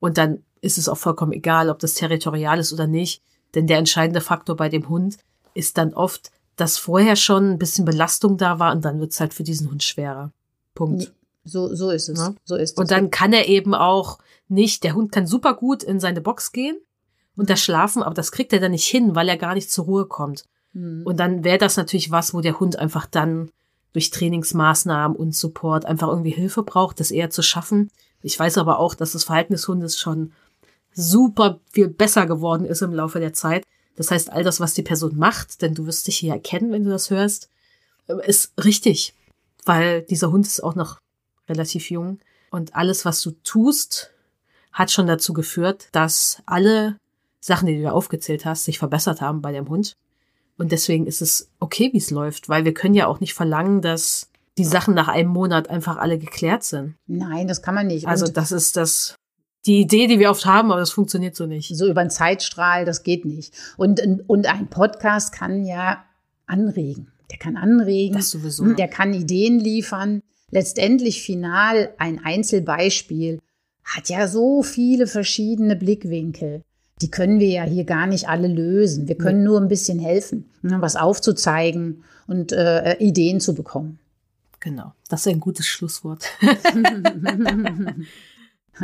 Speaker 1: Und dann ist es auch vollkommen egal, ob das territorial ist oder nicht, denn der entscheidende Faktor bei dem Hund ist dann oft, dass vorher schon ein bisschen Belastung da war und dann wird es halt für diesen Hund schwerer. Punkt.
Speaker 2: So, so ist es. Ja? So ist es.
Speaker 1: Und dann kann er eben auch nicht, der Hund kann super gut in seine Box gehen und da schlafen, aber das kriegt er dann nicht hin, weil er gar nicht zur Ruhe kommt. Mhm. Und dann wäre das natürlich was, wo der Hund einfach dann durch Trainingsmaßnahmen und Support einfach irgendwie Hilfe braucht, das eher zu schaffen. Ich weiß aber auch, dass das Verhalten des Hundes schon super viel besser geworden ist im Laufe der Zeit. Das heißt, all das, was die Person macht, denn du wirst dich hier erkennen, wenn du das hörst, ist richtig, weil dieser Hund ist auch noch relativ jung und alles, was du tust, hat schon dazu geführt, dass alle Sachen, die du aufgezählt hast, sich verbessert haben bei dem Hund. Und deswegen ist es okay, wie es läuft, weil wir können ja auch nicht verlangen, dass die Sachen nach einem Monat einfach alle geklärt sind.
Speaker 2: Nein, das kann man nicht.
Speaker 1: Also das ist das, die Idee, die wir oft haben, aber das funktioniert so nicht.
Speaker 2: So über einen Zeitstrahl, das geht nicht. Und, und ein Podcast kann ja anregen. Der kann anregen.
Speaker 1: Das sowieso.
Speaker 2: Der kann Ideen liefern. Letztendlich final ein Einzelbeispiel hat ja so viele verschiedene Blickwinkel die können wir ja hier gar nicht alle lösen. Wir können nur ein bisschen helfen, ne, was aufzuzeigen und äh, Ideen zu bekommen.
Speaker 1: Genau, das ist ein gutes Schlusswort. *laughs*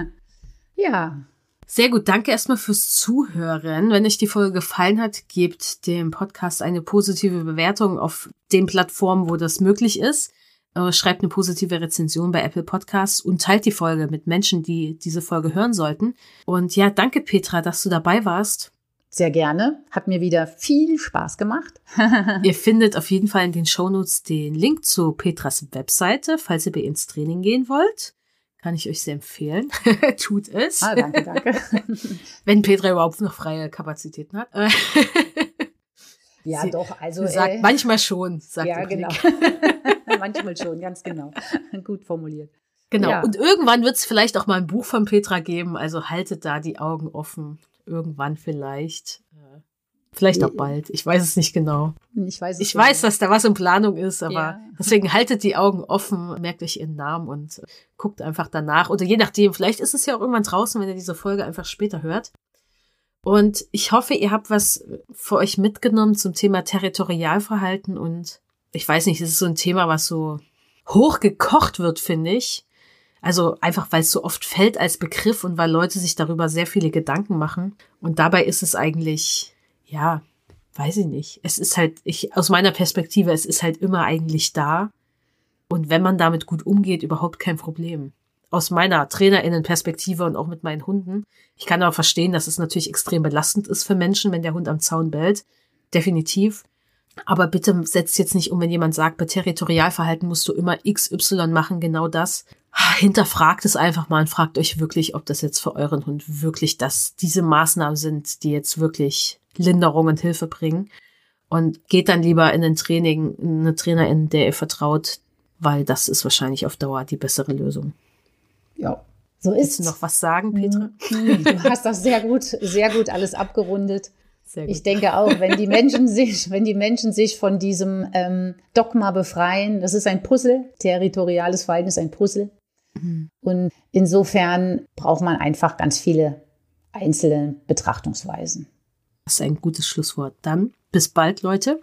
Speaker 2: ja.
Speaker 1: Sehr gut, danke erstmal fürs Zuhören. Wenn euch die Folge gefallen hat, gebt dem Podcast eine positive Bewertung auf den Plattformen, wo das möglich ist. Äh, schreibt eine positive Rezension bei Apple Podcasts und teilt die Folge mit Menschen, die diese Folge hören sollten. Und ja, danke Petra, dass du dabei warst.
Speaker 2: Sehr gerne. Hat mir wieder viel Spaß gemacht. *laughs*
Speaker 1: ihr findet auf jeden Fall in den Shownotes den Link zu Petras Webseite, falls ihr bei ihr ins Training gehen wollt. Kann ich euch sehr empfehlen. *laughs* Tut es.
Speaker 2: Ah, danke, danke. *laughs*
Speaker 1: Wenn Petra überhaupt noch freie Kapazitäten hat.
Speaker 2: Ja, Sie doch. Also
Speaker 1: sagt äh, manchmal schon, sagt
Speaker 2: Ja, genau. *laughs* Manchmal schon, ganz genau. *laughs* Gut formuliert.
Speaker 1: Genau. Ja. Und irgendwann wird es vielleicht auch mal ein Buch von Petra geben. Also haltet da die Augen offen. Irgendwann vielleicht. Äh, vielleicht auch bald. Ich weiß es nicht genau.
Speaker 2: Ich weiß,
Speaker 1: es ich weiß dass da was in Planung ist, aber ja. deswegen haltet die Augen offen, merkt euch ihren Namen und guckt einfach danach. Oder je nachdem, vielleicht ist es ja auch irgendwann draußen, wenn ihr diese Folge einfach später hört. Und ich hoffe, ihr habt was für euch mitgenommen zum Thema Territorialverhalten und ich weiß nicht, es ist so ein Thema, was so hochgekocht wird, finde ich. Also einfach, weil es so oft fällt als Begriff und weil Leute sich darüber sehr viele Gedanken machen. Und dabei ist es eigentlich, ja, weiß ich nicht. Es ist halt, ich, aus meiner Perspektive, es ist halt immer eigentlich da. Und wenn man damit gut umgeht, überhaupt kein Problem. Aus meiner Trainerinnenperspektive und auch mit meinen Hunden. Ich kann aber verstehen, dass es natürlich extrem belastend ist für Menschen, wenn der Hund am Zaun bellt. Definitiv. Aber bitte setzt jetzt nicht um, wenn jemand sagt, bei Territorialverhalten musst du immer XY machen, genau das. Hinterfragt es einfach mal und fragt euch wirklich, ob das jetzt für euren Hund wirklich das, diese Maßnahmen sind, die jetzt wirklich Linderung und Hilfe bringen. Und geht dann lieber in ein Training, eine Trainerin, der ihr vertraut, weil das ist wahrscheinlich auf Dauer die bessere Lösung.
Speaker 2: Ja, so ist. Willst
Speaker 1: du noch was sagen, Petra?
Speaker 2: Du hast das sehr gut, sehr gut alles abgerundet. Ich denke auch, wenn die Menschen sich, wenn die Menschen sich von diesem ähm, Dogma befreien, das ist ein Puzzle, territoriales Verhalten ist ein Puzzle. Mhm. Und insofern braucht man einfach ganz viele einzelne Betrachtungsweisen.
Speaker 1: Das ist ein gutes Schlusswort. Dann bis bald, Leute.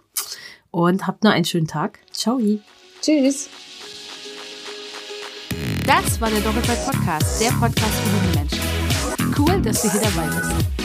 Speaker 1: Und habt noch einen schönen Tag. Ciao.
Speaker 2: Tschüss.
Speaker 3: Das war der Doppelzeit Podcast, der Podcast für Hundemenschen. Cool, dass du hier dabei bist.